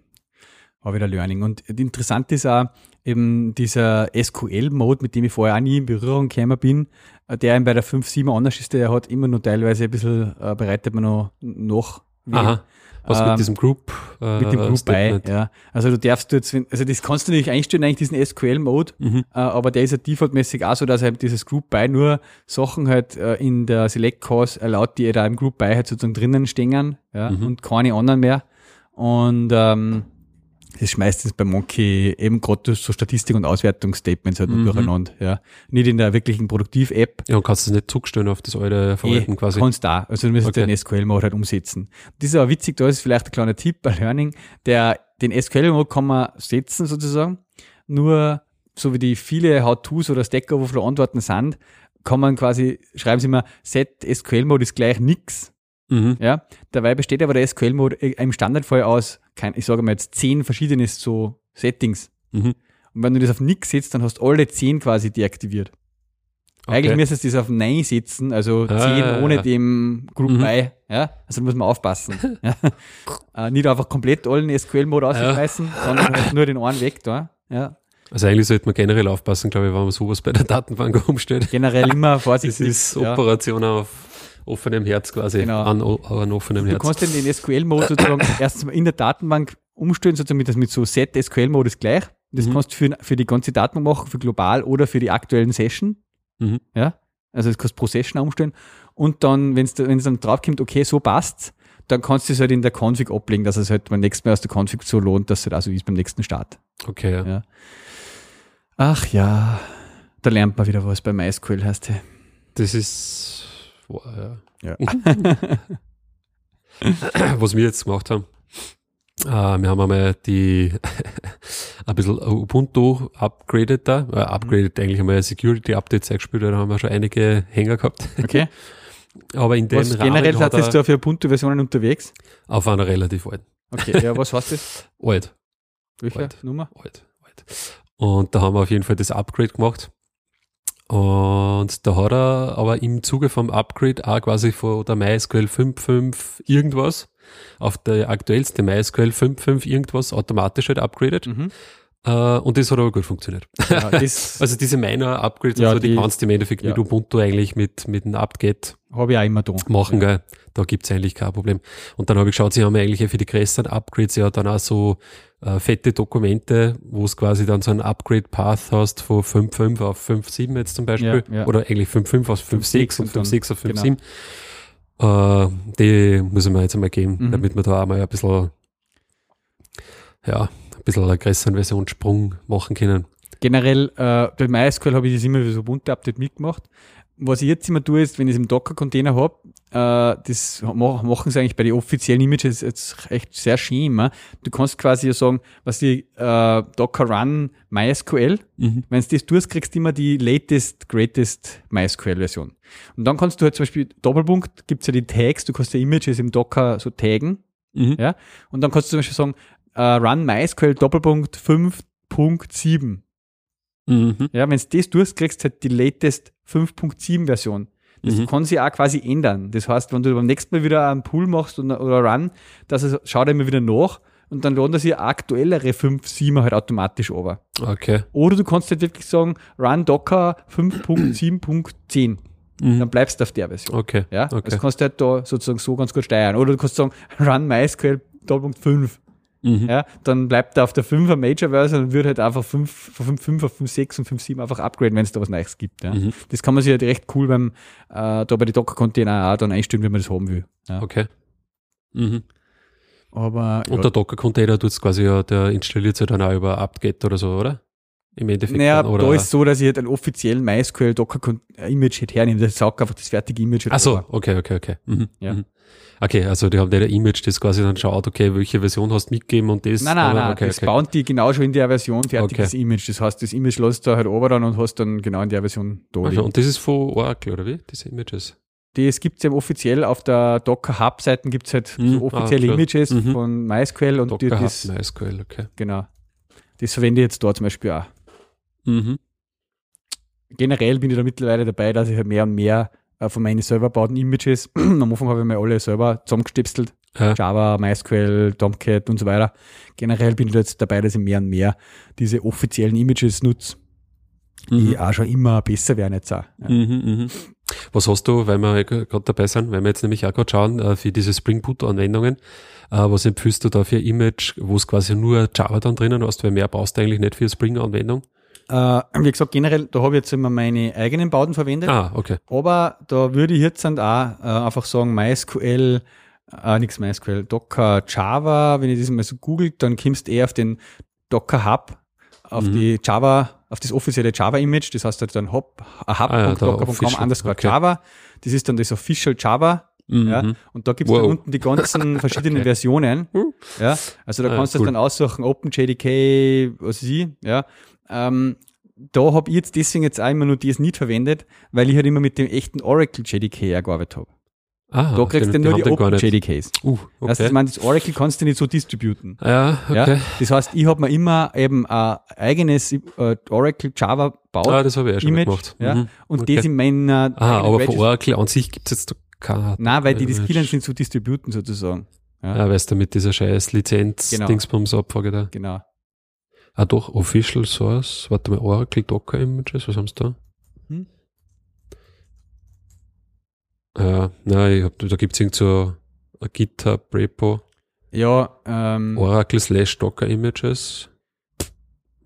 Speaker 1: war wieder Learning. Und interessant ist auch eben dieser SQL-Mode, mit dem ich vorher auch nie in Berührung gekommen bin, äh, der eben bei der 5.7 anders ist, der hat immer noch teilweise ein bisschen, äh, bereitet man noch nach.
Speaker 2: Aha. Was
Speaker 1: Ähm,
Speaker 2: mit diesem Group? Äh,
Speaker 1: Mit dem Group By,
Speaker 2: Statement?
Speaker 1: ja. Also du darfst du jetzt, also das kannst du natürlich einstellen, eigentlich diesen SQL-Mode,
Speaker 2: Mhm.
Speaker 1: äh, aber der ist ja defaultmäßig auch so, dass halt dieses Group By nur Sachen halt äh, in der Select Cause erlaubt, die da im Group By halt sozusagen drinnen stehen, ja,
Speaker 2: Mhm.
Speaker 1: und keine anderen mehr. Und ähm, das schmeißt jetzt bei Monkey eben gerade so Statistik- und Auswertungsstatements halt
Speaker 2: Mhm.
Speaker 1: durcheinander, ja. Nicht in der wirklichen Produktiv-App,
Speaker 2: Ja, und kannst du es nicht zurückstellen auf das alte Verhalten
Speaker 1: Eh,
Speaker 2: quasi.
Speaker 1: Kannst da. Also du musst
Speaker 2: Okay.
Speaker 1: den SQL-Mode halt umsetzen. Das ist aber witzig, da ist vielleicht ein kleiner Tipp bei Learning. Der, den SQL-Mode kann man setzen sozusagen. Nur, so wie die viele How-Tos oder Stack Overflow Antworten sind, kann man quasi, schreiben sie immer, set SQL-Mode ist gleich nix.
Speaker 2: Mhm.
Speaker 1: Ja. Dabei besteht aber der SQL-Mode im Standardfall aus, kein, ich sage mal jetzt zehn verschiedene so Settings.
Speaker 2: Mhm.
Speaker 1: Und wenn du das auf nix setzt, dann hast du alle zehn quasi deaktiviert. Eigentlich
Speaker 2: Okay.
Speaker 1: müsstest du das auf Nein setzen, also
Speaker 2: Ah,
Speaker 1: 10
Speaker 2: ja,
Speaker 1: ohne
Speaker 2: ja.
Speaker 1: dem Group
Speaker 2: Mhm.
Speaker 1: by. Ja? Also da muss man aufpassen. ja? äh, nicht einfach komplett allen SQL-Mode ausschmeißen, sondern halt nur den einen weg da. Ja?
Speaker 2: Also eigentlich sollte man generell aufpassen, glaube ich, wenn man sowas bei der Datenbank umstellt.
Speaker 1: Generell immer
Speaker 2: Das
Speaker 1: vorsichtig.
Speaker 2: ist
Speaker 1: ja.
Speaker 2: Operation auf offenem Herz quasi.
Speaker 1: Genau.
Speaker 2: An, an offenem
Speaker 1: Du
Speaker 2: Herz.
Speaker 1: kannst den, den SQL-Mode sozusagen erstens in der Datenbank umstellen, sozusagen mit, das mit so Set SQL-Mode ist gleich. Das
Speaker 2: Mhm.
Speaker 1: kannst du für, für die ganze Datenbank machen, für global oder für die aktuellen Session.
Speaker 2: Mhm.
Speaker 1: Ja, also das kannst du pro Session umstellen. Und dann, wenn es dann draufkommt, okay, so passt, dann kannst du es halt in der Config ablegen, dass es halt beim nächsten Mal aus der Config so lohnt, dass es halt auch so ist beim nächsten Start.
Speaker 2: Okay, ja.
Speaker 1: Ja. Ach ja, da lernt man wieder was bei MySQL, heißt hey.
Speaker 2: Das ist, boah, ja.
Speaker 1: Ja.
Speaker 2: was wir jetzt gemacht haben. Äh, wir haben einmal die ein bisschen Ubuntu upgraded da, äh, upgraded eigentlich einmal Security Updates eingespielt, da haben wir schon einige Hänger gehabt.
Speaker 1: Okay.
Speaker 2: Aber in dem
Speaker 1: Was
Speaker 2: Rahmen
Speaker 1: generell
Speaker 2: hat
Speaker 1: hat jetzt
Speaker 2: er
Speaker 1: da für Ubuntu-Versionen unterwegs?
Speaker 2: auf einer relativ alten,
Speaker 1: Okay, ja, was heißt das?
Speaker 2: alt,
Speaker 1: Welche
Speaker 2: Alt.
Speaker 1: Nummer?
Speaker 2: alt, alt. Und da haben wir auf jeden Fall das Upgrade gemacht. Und da hat er aber im Zuge vom Upgrade auch quasi von der MySQL 5.5 irgendwas auf der aktuellste MySQL 5.5 irgendwas automatisch halt upgradet.
Speaker 1: Mhm.
Speaker 2: Äh, und das hat aber gut funktioniert.
Speaker 1: Ja,
Speaker 2: Also diese Minor-Upgrades,
Speaker 1: Ja,
Speaker 2: so, die,
Speaker 1: die-
Speaker 2: kannst du im Endeffekt
Speaker 1: ja.
Speaker 2: mit Ubuntu eigentlich mit, mit einem
Speaker 1: habe ich auch immer da.
Speaker 2: machen, gell? Da gibt's eigentlich kein Problem. Und dann habe ich geschaut, sie haben eigentlich für die größeren Upgrades ja dann auch so äh, fette Dokumente, wo es quasi dann so ein Upgrade-Path hast von 5.5 auf 5.7 jetzt zum Beispiel. Oder eigentlich 5.5 auf 5.6 und
Speaker 1: und dann-
Speaker 2: 5.6 auf
Speaker 1: genau.
Speaker 2: 5.7. Äh, die muss ich mir jetzt einmal geben,
Speaker 1: Mhm.
Speaker 2: damit wir da auch mal ein bisschen, ja, bisschen einen größeren Versionssprung machen können.
Speaker 1: Generell, äh, bei MySQL habe ich das immer für so Ubuntu-Update mitgemacht. Was ich jetzt immer tue, ist, wenn ich es im Docker-Container habe, äh, das mach- machen sie eigentlich bei den offiziellen Images jetzt echt sehr schön immer. Du kannst quasi ja sagen, was die äh, Docker Run MySQL,
Speaker 2: Mhm.
Speaker 1: wenn du das tust, kriegst du immer die latest, greatest MySQL-Version. Und dann kannst du halt zum Beispiel, Doppelpunkt, gibt's ja die Tags, du kannst ja Images im Docker so taggen.
Speaker 2: Mhm.
Speaker 1: Ja? Und dann kannst du zum Beispiel sagen, äh, run MySQL Doppelpunkt 5.7.
Speaker 2: Mhm.
Speaker 1: Ja, wenn du das tust, kriegst du halt die latest 5.7 Version. Das
Speaker 2: Mhm.
Speaker 1: kann sich auch quasi ändern. Das heißt, wenn du beim nächsten Mal wieder einen Pool machst und, oder Run, dass es schaut immer wieder nach und dann laden sie aktuellere 5, 7 halt automatisch over.
Speaker 2: Okay.
Speaker 1: Oder du kannst halt wirklich sagen, Run Docker 5.7.10.
Speaker 2: Mhm.
Speaker 1: Dann bleibst du auf der Version.
Speaker 2: Okay.
Speaker 1: Ja,
Speaker 2: okay.
Speaker 1: das kannst du halt da sozusagen so ganz gut steuern. Oder du kannst sagen, Run MySQL Doppelpunkt 5.
Speaker 2: Mhm.
Speaker 1: Ja, dann bleibt er auf der 5er Major Version und wird halt einfach 5, von 5, auf 5, 6 und 5, 7 einfach upgraden, wenn es da was Neues gibt. Ja.
Speaker 2: Mhm.
Speaker 1: Das kann man sich halt recht cool beim, äh, da bei den Docker-Container auch dann einstellen, wie man das haben will. Ja.
Speaker 2: Okay. Mhm.
Speaker 1: Aber
Speaker 2: Und der Docker-Container tut es quasi ja, der installiert sich dann auch über apt-get oder so, oder? Im Endeffekt.
Speaker 1: naja,
Speaker 2: dann,
Speaker 1: da ist so, dass ich halt einen offiziellen MySQL Docker-Image halt hernehme. Das saugt einfach das fertige Image halt
Speaker 2: Ach so, okay, okay, okay. Mhm.
Speaker 1: Ja.
Speaker 2: Mhm. Okay, also die haben da ein Image, das quasi dann schaut, okay, welche Version hast du mitgegeben und das.
Speaker 1: Nein, nein,
Speaker 2: aber-
Speaker 1: nein,
Speaker 2: okay,
Speaker 1: das
Speaker 2: okay.
Speaker 1: bauen die genau schon in der Version fertiges
Speaker 2: Okay.
Speaker 1: Image. Das heißt, das Image lässt du halt ober dann und hast dann genau in der Version da.
Speaker 2: Ja, und das ist von Oracle, oder wie? Diese Images.
Speaker 1: Das gibt es ja offiziell auf der Docker Hub-Seiten gibt es halt
Speaker 2: Mhm.
Speaker 1: so offizielle
Speaker 2: Ah, klar.
Speaker 1: Images
Speaker 2: Mhm.
Speaker 1: von MySQL und die,
Speaker 2: Docker
Speaker 1: das,
Speaker 2: Hub, MySQL, okay.
Speaker 1: genau. Das verwende ich jetzt da zum Beispiel auch.
Speaker 2: Mhm.
Speaker 1: Generell bin ich da mittlerweile dabei, dass ich halt mehr und mehr äh, von meinen selber bauten Images, am Anfang habe ich mir alle selber zusammengestipselt,
Speaker 2: Ja.
Speaker 1: Java, MySQL, Tomcat und so weiter. Generell bin ich da jetzt dabei, dass ich mehr und mehr diese offiziellen Images nutze, die
Speaker 2: Mhm.
Speaker 1: auch schon immer besser werden jetzt auch. Ja.
Speaker 2: Mhm, mhm. Was hast du, weil wir gerade dabei sind, weil wir jetzt nämlich auch gerade schauen, äh, für diese Spring Boot-Anwendungen, äh, was empfiehlst du da für Image, wo es quasi nur Java dann drinnen hast, weil mehr brauchst du eigentlich nicht für eine Spring-Anwendung?
Speaker 1: Äh, wie gesagt, generell, da habe ich jetzt immer meine eigenen Bauten verwendet.
Speaker 2: Ah, okay.
Speaker 1: Aber da würde ich jetzt dann auch äh, einfach sagen, MySQL, äh, nichts MySQL, Docker Java, wenn ich das mal so googelt, dann kommst du eher auf den Docker Hub, auf
Speaker 2: Mhm.
Speaker 1: die Java, auf das offizielle Java-Image, das heißt halt dann hub, äh,
Speaker 2: Ah ja,
Speaker 1: hub.docker.com underscore
Speaker 2: okay.
Speaker 1: Java. Das ist dann das Official Java.
Speaker 2: Mhm.
Speaker 1: Ja, und da gibt es dann
Speaker 2: Wow.
Speaker 1: unten die ganzen verschiedenen
Speaker 2: Okay.
Speaker 1: Versionen. Ja, also da
Speaker 2: Ah,
Speaker 1: kannst du
Speaker 2: cool.
Speaker 1: dann aussuchen, OpenJDK, was weiß ich, ja. Ähm, da habe ich jetzt deswegen jetzt auch immer nur das nicht verwendet, weil ich halt immer mit dem echten Oracle JDK gearbeitet habe.
Speaker 2: Ah,
Speaker 1: Da kriegst du nur die Open. JDKs.
Speaker 2: Uh,
Speaker 1: Okay. Also, ich meine, das Oracle kannst du nicht so distributen.
Speaker 2: ja, okay.
Speaker 1: Ja? Das heißt, ich habe mir immer eben ein eigenes äh, Oracle Java baut
Speaker 2: Ah, das habe ich ja schon
Speaker 1: Image,
Speaker 2: gemacht.
Speaker 1: ja,
Speaker 2: Mhm.
Speaker 1: und
Speaker 2: okay.
Speaker 1: das in meiner
Speaker 2: Ah, aber
Speaker 1: Registry-
Speaker 2: von Oracle an sich gibt es jetzt keine.
Speaker 1: Nein, weil die das können sind zu distributen sozusagen. Ja,
Speaker 2: Ja, weißt du, mit dieser scheiß Lizenz
Speaker 1: Genau.
Speaker 2: Abfrage da.
Speaker 1: genau.
Speaker 2: Ah doch, Official Source, warte mal, Oracle Docker Images, was haben sie da?
Speaker 1: Hm?
Speaker 2: Ja, nein, ich hab, da gibt es irgend so ein GitHub Repo,
Speaker 1: Ja, ähm,
Speaker 2: Oracle slash Docker Images.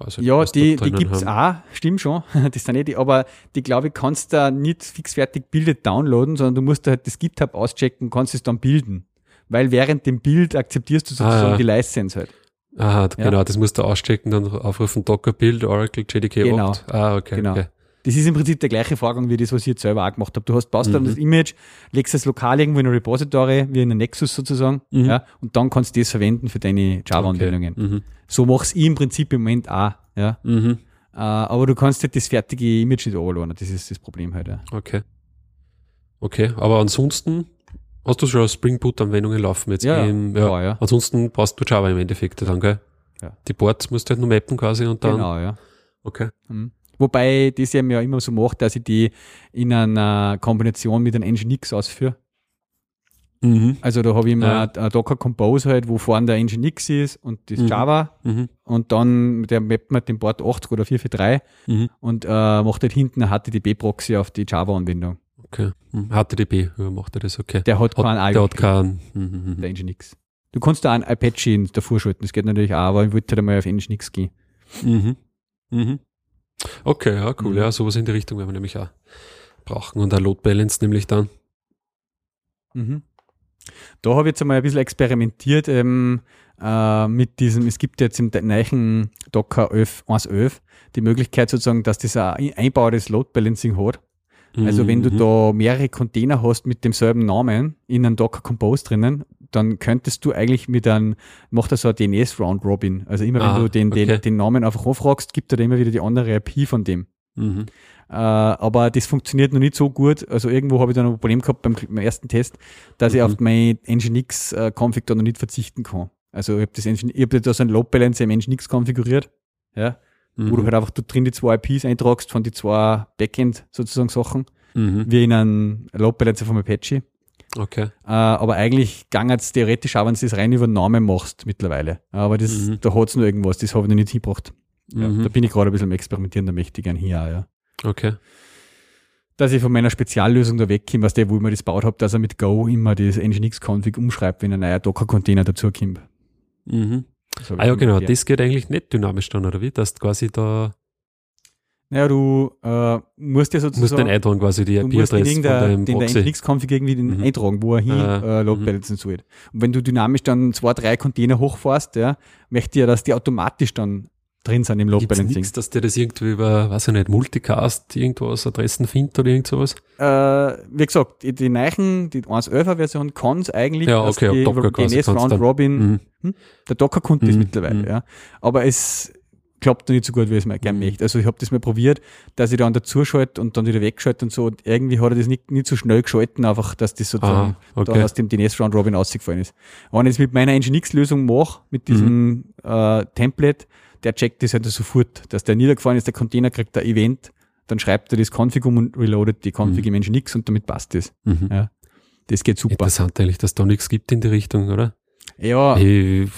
Speaker 2: Nicht,
Speaker 1: Ja, die, die gibt's
Speaker 2: haben.
Speaker 1: auch, stimmt schon. Das sind nicht die, aber die, glaube ich, kannst da nicht fixfertig bildet downloaden, sondern du musst da halt das GitHub auschecken, kannst es dann bilden. Weil während dem Bild akzeptierst du sozusagen
Speaker 2: Ah, ja.
Speaker 1: die License halt.
Speaker 2: Aha,
Speaker 1: Ja.
Speaker 2: genau, das musst du auschecken, dann aufrufen Docker Build, Oracle JDK
Speaker 1: Genau.
Speaker 2: 8. Ah, okay,
Speaker 1: Genau.
Speaker 2: okay.
Speaker 1: Das ist im Prinzip der gleiche Vorgang wie das, was ich jetzt selber auch gemacht habe. Du hast baust dann
Speaker 2: Mhm.
Speaker 1: das Image, legst es lokal irgendwo in ein Repository, wie in einem Nexus sozusagen,
Speaker 2: Mhm.
Speaker 1: ja, und dann kannst du das verwenden für deine Java-Anwendungen.
Speaker 2: Okay. Mhm.
Speaker 1: So mach's ich im Prinzip im Moment auch, ja.
Speaker 2: Mhm.
Speaker 1: Äh, aber du kannst halt das fertige Image nicht overladen. Das ist das Problem halt, ja.
Speaker 2: Okay. Okay, aber ansonsten hast du schon Spring Boot Anwendungen laufen jetzt
Speaker 1: Ja,
Speaker 2: im,
Speaker 1: ja.
Speaker 2: ja.
Speaker 1: ja.
Speaker 2: Ansonsten brauchst du Java im Endeffekt dann, gell?
Speaker 1: Ja.
Speaker 2: Die Ports musst du halt nur mappen quasi und dann.
Speaker 1: Genau, ja.
Speaker 2: Okay.
Speaker 1: Mhm. Wobei das eben ja immer so macht, dass ich die in einer Kombination mit einem Nginx ausführe.
Speaker 2: Mhm.
Speaker 1: Also da habe ich immer
Speaker 2: Ja.
Speaker 1: Docker Compose halt, wo vorne der Nginx ist und das
Speaker 2: Mhm.
Speaker 1: Java
Speaker 2: Mhm.
Speaker 1: und dann der mappt man den Port 80 oder 443
Speaker 2: Mhm.
Speaker 1: und äh, macht halt hinten eine HTTP-Proxy auf die Java-Anwendung.
Speaker 2: Okay. HTTP, ja, macht er das, okay.
Speaker 1: Der hat keinen
Speaker 2: der
Speaker 1: IO,
Speaker 2: hat keinen. Mhm.
Speaker 1: der Nginx. Du kannst da einen Apache in- davor schalten, das geht natürlich auch, aber ich wollte halt einmal auf Nginx gehen.
Speaker 2: Mhm. Mhm. Okay, ja, cool.
Speaker 1: Mhm.
Speaker 2: Ja, sowas in die Richtung werden wir nämlich auch brauchen. Und ein Load Balance nämlich dann.
Speaker 1: Mhm. Da habe ich jetzt einmal ein bisschen experimentiert ähm, äh, mit diesem, es gibt jetzt im neuen Docker 11, 1.11 die Möglichkeit sozusagen, dass das ein einbaubares Load Balancing hat. Also wenn du
Speaker 2: Mhm.
Speaker 1: da mehrere Container hast mit demselben Namen in einem Docker Compose drinnen, dann könntest du eigentlich mit einem, macht er so ein DNS Round Robin. Also immer wenn
Speaker 2: Ah,
Speaker 1: du den, den,
Speaker 2: okay.
Speaker 1: den Namen einfach anfragst, gibt er immer wieder die andere IP von dem.
Speaker 2: Mhm.
Speaker 1: Äh, aber das funktioniert noch nicht so gut. Also irgendwo habe ich dann ein Problem gehabt beim, beim ersten Test, dass ich
Speaker 2: Mhm.
Speaker 1: auf mein Nginx-Config da noch nicht verzichten kann. Also ich habe das Nginx, ich habe da so ein Load Balancer im Nginx konfiguriert, ja, wo du
Speaker 2: Mhm.
Speaker 1: halt einfach da drin die zwei IPs eintragst von die zwei Backend sozusagen Sachen.
Speaker 2: Mhm.
Speaker 1: wie in einem Load Balancer vom Apache.
Speaker 2: Okay.
Speaker 1: Äh, aber eigentlich gang es theoretisch auch, wenn du das rein über Namen machst mittlerweile. Aber das,
Speaker 2: Mhm.
Speaker 1: da hat es nur irgendwas, das habe ich noch nicht hingebracht. Ja,
Speaker 2: Mhm.
Speaker 1: da bin ich gerade ein bisschen am Experimentieren, da möchte ich gerne hier auch, ja.
Speaker 2: Okay.
Speaker 1: Dass ich von meiner Speziallösung da wegkomme, was der, wo ich mir das gebaut habe, dass er mit Go immer das Nginx-Config umschreibt, wenn ein neuer Docker-Container dazukommt.
Speaker 2: Mhm. Ah ja, genau. Das geht eigentlich nicht dynamisch dann, oder wie? Dass du quasi da
Speaker 1: Naja, du äh, musst ja
Speaker 2: musst
Speaker 1: sozusagen,
Speaker 2: den eintragen, quasi die
Speaker 1: du musst
Speaker 2: IP-Adresse von deinem
Speaker 1: den der
Speaker 2: Proxy.
Speaker 1: Nginx-Config irgendwie den
Speaker 2: Mhm.
Speaker 1: eintragen, wo er hin
Speaker 2: Ah,
Speaker 1: äh, Load
Speaker 2: mhm.
Speaker 1: balancen soll. Und wenn du dynamisch dann zwei, drei Container hochfährst, ja, möchte ich ja, dass die automatisch dann drin sind im Load
Speaker 2: Gibt's
Speaker 1: Balancing.
Speaker 2: nichts, dass der das irgendwie über, weiß ich nicht, Multicast irgendwas, Adressen findet oder irgend sowas?
Speaker 1: Äh, wie gesagt, die, die neuen, die 1.11er Version kann es eigentlich,
Speaker 2: Ja, okay,
Speaker 1: die
Speaker 2: quasi
Speaker 1: DNS Round
Speaker 2: dann-
Speaker 1: Robin,
Speaker 2: Mhm.
Speaker 1: der Docker konnte das
Speaker 2: Mhm,
Speaker 1: mittlerweile,
Speaker 2: mhm.
Speaker 1: ja. Aber es klappt noch nicht so gut, wie ich es mir gerne
Speaker 2: Mhm.
Speaker 1: möchte. Also ich habe das mal probiert, dass ich dann dazu schalte und dann wieder wegschalte und so. Und irgendwie hat er das nicht, nicht so schnell geschalten, einfach, dass das sozusagen
Speaker 2: Ah,
Speaker 1: dann
Speaker 2: okay.
Speaker 1: aus dem DNS Round Robin ausgefallen ist. Und wenn ich es mit meiner Nginx-Lösung mache, mit diesem
Speaker 2: Mhm.
Speaker 1: äh, Template, der checkt das halt sofort, dass der niedergefallen ist, der Container kriegt ein Event, dann schreibt er das Config um und reloadet die Config
Speaker 2: Mhm.
Speaker 1: Nginx und damit passt das.
Speaker 2: Mhm.
Speaker 1: Ja. Das geht super.
Speaker 2: Interessant eigentlich, dass da nichts gibt in die Richtung, oder?
Speaker 1: Ja,
Speaker 2: Ich,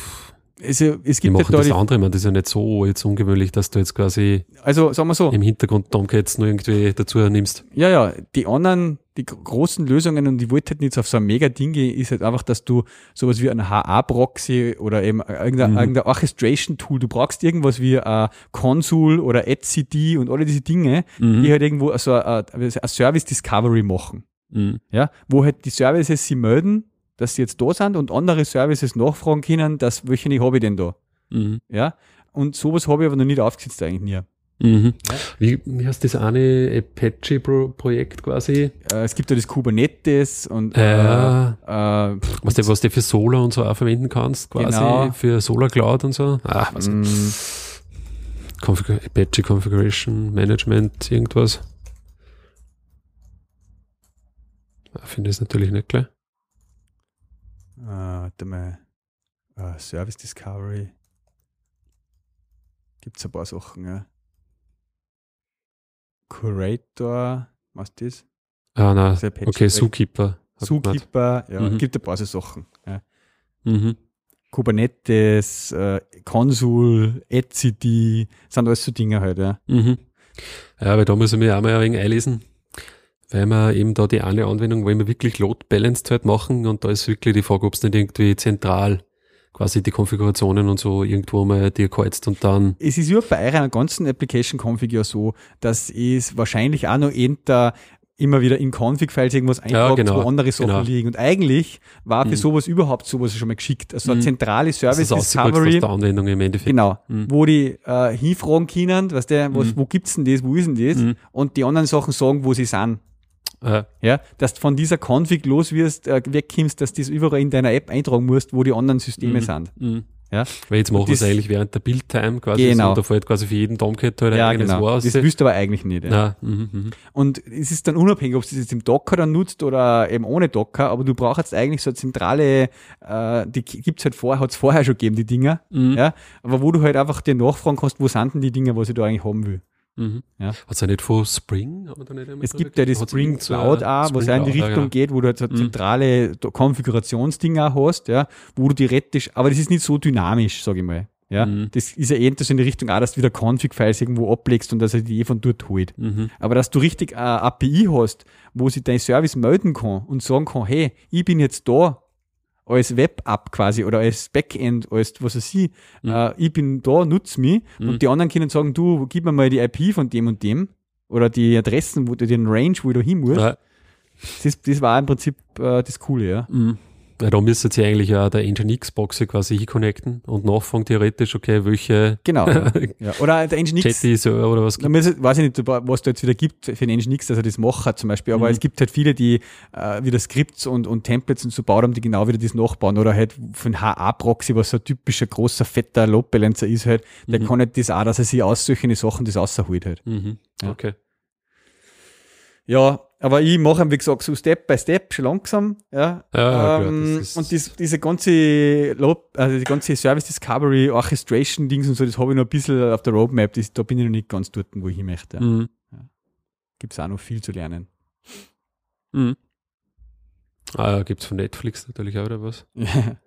Speaker 1: also, es
Speaker 2: die
Speaker 1: gibt
Speaker 2: machen
Speaker 1: halt da
Speaker 2: das
Speaker 1: die,
Speaker 2: andere, man, das ist ja nicht so jetzt ungewöhnlich, dass du jetzt quasi
Speaker 1: also sagen wir so,
Speaker 2: im Hintergrund Tomcats nur irgendwie dazu nimmst.
Speaker 1: ja, ja, die anderen, die gro- großen Lösungen und ich wollte halt nicht auf so ein mega Ding gehen, ist halt einfach, dass du sowas wie ein HA-Proxy oder eben irgendein,
Speaker 2: Mhm.
Speaker 1: irgendein Orchestration-Tool, du brauchst irgendwas wie ein Consul oder etcd und alle diese Dinge,
Speaker 2: Mhm.
Speaker 1: die halt irgendwo so ein, ein Service Discovery machen.
Speaker 2: Mhm.
Speaker 1: Ja, wo halt die Services sie melden, dass sie jetzt da sind und andere Services nachfragen können, dass welche habe ich denn da?
Speaker 2: Mhm.
Speaker 1: Ja, und sowas habe ich aber noch nicht aufgesetzt eigentlich nie.
Speaker 2: Mhm. Wie, wie heißt das eine Apache-Projekt quasi?
Speaker 1: Äh, es gibt ja das Kubernetes und
Speaker 2: Ja.
Speaker 1: äh, äh,
Speaker 2: Was du, was du für Solar und so auch verwenden kannst, quasi
Speaker 1: Genau.
Speaker 2: für Solar Cloud und so. Ah, was
Speaker 1: mm,
Speaker 2: Config Apache Configuration Management, irgendwas. Ah, Finde ich natürlich nicht klar.
Speaker 1: äh, warte mal, äh, Service Discovery. Gibt es ein paar Sachen, ja. Curator, was ist das?
Speaker 2: Ah, nein.
Speaker 1: Das
Speaker 2: Okay. Zookeeper.
Speaker 1: Zookeeper, ja,
Speaker 2: Mhm.
Speaker 1: gibt ein paar so Sachen. Ja.
Speaker 2: Mhm.
Speaker 1: Kubernetes, äh, Consul, etcd, sind alles so Dinge halt, ja.
Speaker 2: Mhm. Ja, weil da muss ich mich auch mal ein wenig einlesen, weil wir eben da die eine Anwendung, wo wir wirklich Load Balanced halt machen und da ist wirklich die Frage, ob es nicht irgendwie zentral quasi die Konfigurationen und so irgendwo mal dir kreuzt und dann
Speaker 1: Es ist ja bei eurer ganzen Application Config ja so, dass es wahrscheinlich auch noch enter immer wieder in Config-Files irgendwas eintragt,
Speaker 2: genau,
Speaker 1: wo andere Sachen
Speaker 2: genau.
Speaker 1: liegen. Und eigentlich war für
Speaker 2: Mhm.
Speaker 1: sowas überhaupt sowas schon mal geschickt. Also eine
Speaker 2: Mhm.
Speaker 1: zentrale
Speaker 2: das
Speaker 1: Service
Speaker 2: ist ausgekreuzt aus
Speaker 1: Discovery.
Speaker 2: der Anwendung im Endeffekt.
Speaker 1: Genau,
Speaker 2: Mhm.
Speaker 1: wo die äh, hinfragen können, was der, was,
Speaker 2: Mhm.
Speaker 1: wo gibt's denn das, wo ist denn das?
Speaker 2: Mhm.
Speaker 1: Und die anderen Sachen sagen, wo sie sind.
Speaker 2: Äh,
Speaker 1: Ja, dass du von dieser Config los wirst, äh, wegkommst, dass du das überall in deiner App eintragen musst, wo die anderen Systeme
Speaker 2: Mhm.
Speaker 1: sind.
Speaker 2: mhm.
Speaker 1: Ja,
Speaker 2: Weil jetzt machen wir es eigentlich während der Build-Time quasi
Speaker 1: Genau.
Speaker 2: so, da fällt quasi für jeden Tomcat halt ein
Speaker 1: ja
Speaker 2: eigenes
Speaker 1: genau.
Speaker 2: War.
Speaker 1: Das wüsst du aber eigentlich nicht. Ja.
Speaker 2: ja, mhm, mhm.
Speaker 1: Und es ist dann unabhängig, ob du das jetzt im Docker dann nutzt oder eben ohne Docker, aber du brauchst jetzt eigentlich so eine zentrale, äh, die gibt's halt vorher, hat's vorher schon gegeben, die Dinger,
Speaker 2: Mhm.
Speaker 1: ja, aber wo du halt einfach dir nachfragen kannst, wo sind denn die Dinger, was ich da eigentlich haben will.
Speaker 2: Mhm.
Speaker 1: Ja.
Speaker 2: Hat es ja nicht von Spring?
Speaker 1: Es gibt ja die Spring Cloud auch, was auch in die
Speaker 2: Cloud, ja,
Speaker 1: Richtung
Speaker 2: genau.
Speaker 1: geht, wo du halt so
Speaker 2: Mhm.
Speaker 1: zentrale Do- Konfigurationsdinge auch hast, ja, wo du theoretisch, aber das ist nicht so dynamisch, sage ich mal. Ja,
Speaker 2: Mhm.
Speaker 1: das ist ja eher so in die Richtung auch, dass du wieder Config-Files irgendwo ablegst und dass er die eh von dort holt.
Speaker 2: Mhm.
Speaker 1: Aber dass du richtig eine API hast, wo sich dein Service melden kann und sagen kann, hey, ich bin jetzt da als Web-App quasi oder als Backend, als was weiß ich,
Speaker 2: Mhm.
Speaker 1: äh, ich bin da, nutz mich
Speaker 2: Mhm.
Speaker 1: und die anderen können sagen, du, gib mir mal die IP von dem und dem oder die Adressen, wo du den Range, wo du hin musst.
Speaker 2: Ja.
Speaker 1: Das, das war im Prinzip äh, das Coole, ja.
Speaker 2: Mhm. Weil da müsste sie eigentlich ja der Nginx-Boxe quasi hinconnecten und nachfragen theoretisch, okay, welche
Speaker 1: Genau. ja. ja. Oder der Nginx,
Speaker 2: Jetty Server oder was
Speaker 1: Da muss- weiß ich nicht, was da jetzt wieder gibt für den Nginx, dass er das macht zum Beispiel, aber
Speaker 2: Mhm.
Speaker 1: es gibt halt viele, die äh, wieder Skripts und, und Templates und so bauen haben, die genau wieder das nachbauen oder halt von HA-Proxy, was so ein typischer großer, fetter Load Balancer ist halt, der
Speaker 2: Mhm.
Speaker 1: kann halt das auch, dass er sich aus solchen Sachen das rausholt halt.
Speaker 2: Mhm.
Speaker 1: Ja.
Speaker 2: Okay.
Speaker 1: Ja, aber ich mache, wie gesagt, so Step by Step, schon langsam, ja.
Speaker 2: Ja, klar,
Speaker 1: ähm,
Speaker 2: das ist-
Speaker 1: und dies, diese ganze Load, also die ganze Service Discovery, Orchestration Dings und so, das habe ich noch ein bisschen auf der Roadmap, das, da bin ich noch nicht ganz dort, wo ich hin möchte. Ja.
Speaker 2: Mhm.
Speaker 1: Gibt es auch noch viel zu lernen.
Speaker 2: Mhm. Ah, gibt es von Netflix natürlich auch oder was?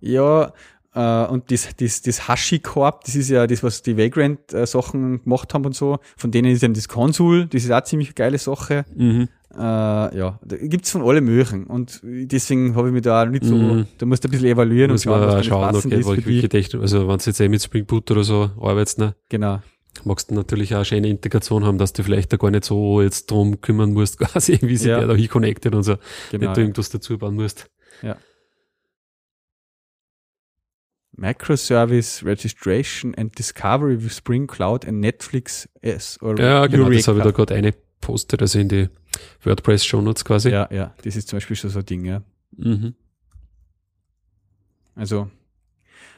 Speaker 1: ja, äh, und das, das, das HashiCorp, das ist ja das, was die Vagrant-Sachen gemacht haben und so. Von denen ist eben das Consul, das ist auch eine ziemlich geile Sache.
Speaker 2: Mhm.
Speaker 1: Äh, ja, da gibt's von alle möglichen. Und deswegen habe ich mich da auch nicht so,
Speaker 2: Mhm.
Speaker 1: da musst du ein bisschen evaluieren
Speaker 2: Muss
Speaker 1: und schauen, was
Speaker 2: schauen, okay,
Speaker 1: ist
Speaker 2: weil ich Technik, also wenn du jetzt eh mit Spring Boot oder so arbeitest, ne,
Speaker 1: Genau.
Speaker 2: magst du natürlich auch eine schöne Integration haben, dass du vielleicht da gar nicht so jetzt drum kümmern musst, quasi, wie sich
Speaker 1: Ja.
Speaker 2: der da hin connectet und so,
Speaker 1: genau.
Speaker 2: nicht du irgendwas dazu bauen musst.
Speaker 1: Microservice Registration and Discovery with Spring Cloud and Netflix S oder
Speaker 2: Ja, genau, das habe ich da
Speaker 1: Eureka.
Speaker 2: gerade eine postet, also in die WordPress-Show Notes quasi.
Speaker 1: Ja, ja, das ist zum Beispiel schon so ein Ding, ja.
Speaker 2: Mhm.
Speaker 1: Also,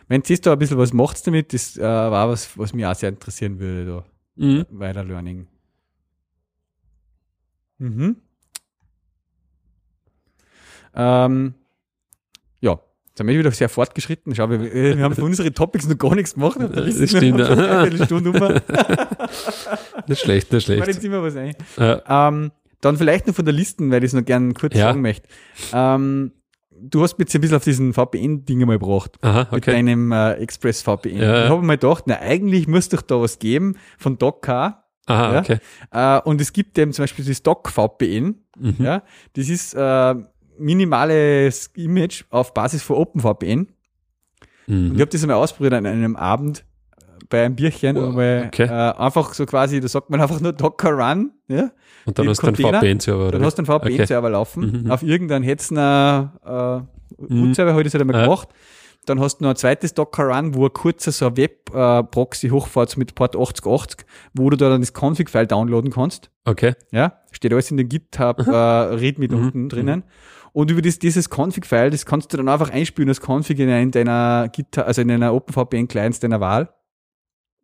Speaker 1: wenn ihr da ein bisschen was macht damit, das äh, war was, was mich auch sehr interessieren würde, da.
Speaker 2: Mhm.
Speaker 1: Weiter Learning. Mhm. Ähm, ja, sind wir wieder sehr fortgeschritten. Schau, wir, wir haben für unsere Topics noch gar nichts gemacht.
Speaker 2: Das stimmt.
Speaker 1: Eine Stunde.
Speaker 2: Nicht schlecht, nicht schlecht.
Speaker 1: jetzt immer was ein.
Speaker 2: Ja.
Speaker 1: Ähm, dann vielleicht noch von der Listen, weil ich es noch gerne kurz
Speaker 2: Ja.
Speaker 1: sagen möchte. Ähm, du hast mich jetzt ein bisschen auf diesen VPN-Ding einmal gebracht.
Speaker 2: Aha,
Speaker 1: Mit
Speaker 2: okay.
Speaker 1: deinem äh, Express VPN.
Speaker 2: Ja.
Speaker 1: Ich habe mir gedacht, na, eigentlich muss doch da was geben von Docker.
Speaker 2: Aha, okay.
Speaker 1: Äh, und es gibt eben zum Beispiel das Doc VPN.
Speaker 2: Mhm.
Speaker 1: Ja, das ist äh, minimales Image auf Basis von OpenVPN. Und ich
Speaker 2: Mhm.
Speaker 1: habe das einmal ausprobiert an einem Abend äh, bei einem Bierchen.
Speaker 2: Wow,
Speaker 1: einmal,
Speaker 2: okay.
Speaker 1: äh, einfach so quasi, da sagt man einfach nur Docker Run. Ja?
Speaker 2: Und dann hast du einen VPN-Server?
Speaker 1: Dann hast du einen VPN-Server laufen.
Speaker 2: Mhm.
Speaker 1: Auf irgendeinen Hetzner äh,
Speaker 2: Mhm.
Speaker 1: Root-Server habe ich das halt einmal
Speaker 2: Ja.
Speaker 1: gemacht. Dann hast du noch ein zweites Docker Run, wo ein kurzer so ein Web-Proxy hochfährt mit Port 8080, wo du da dann das Config-File downloaden kannst.
Speaker 2: Okay.
Speaker 1: Ja, steht alles in den GitHub äh, Readme
Speaker 2: Mhm.
Speaker 1: unten drinnen. Und über das, dieses Config-File, das kannst du dann einfach einspielen als Config in, in deiner GitHub, also in einer OpenVPN-Clients deiner Wahl.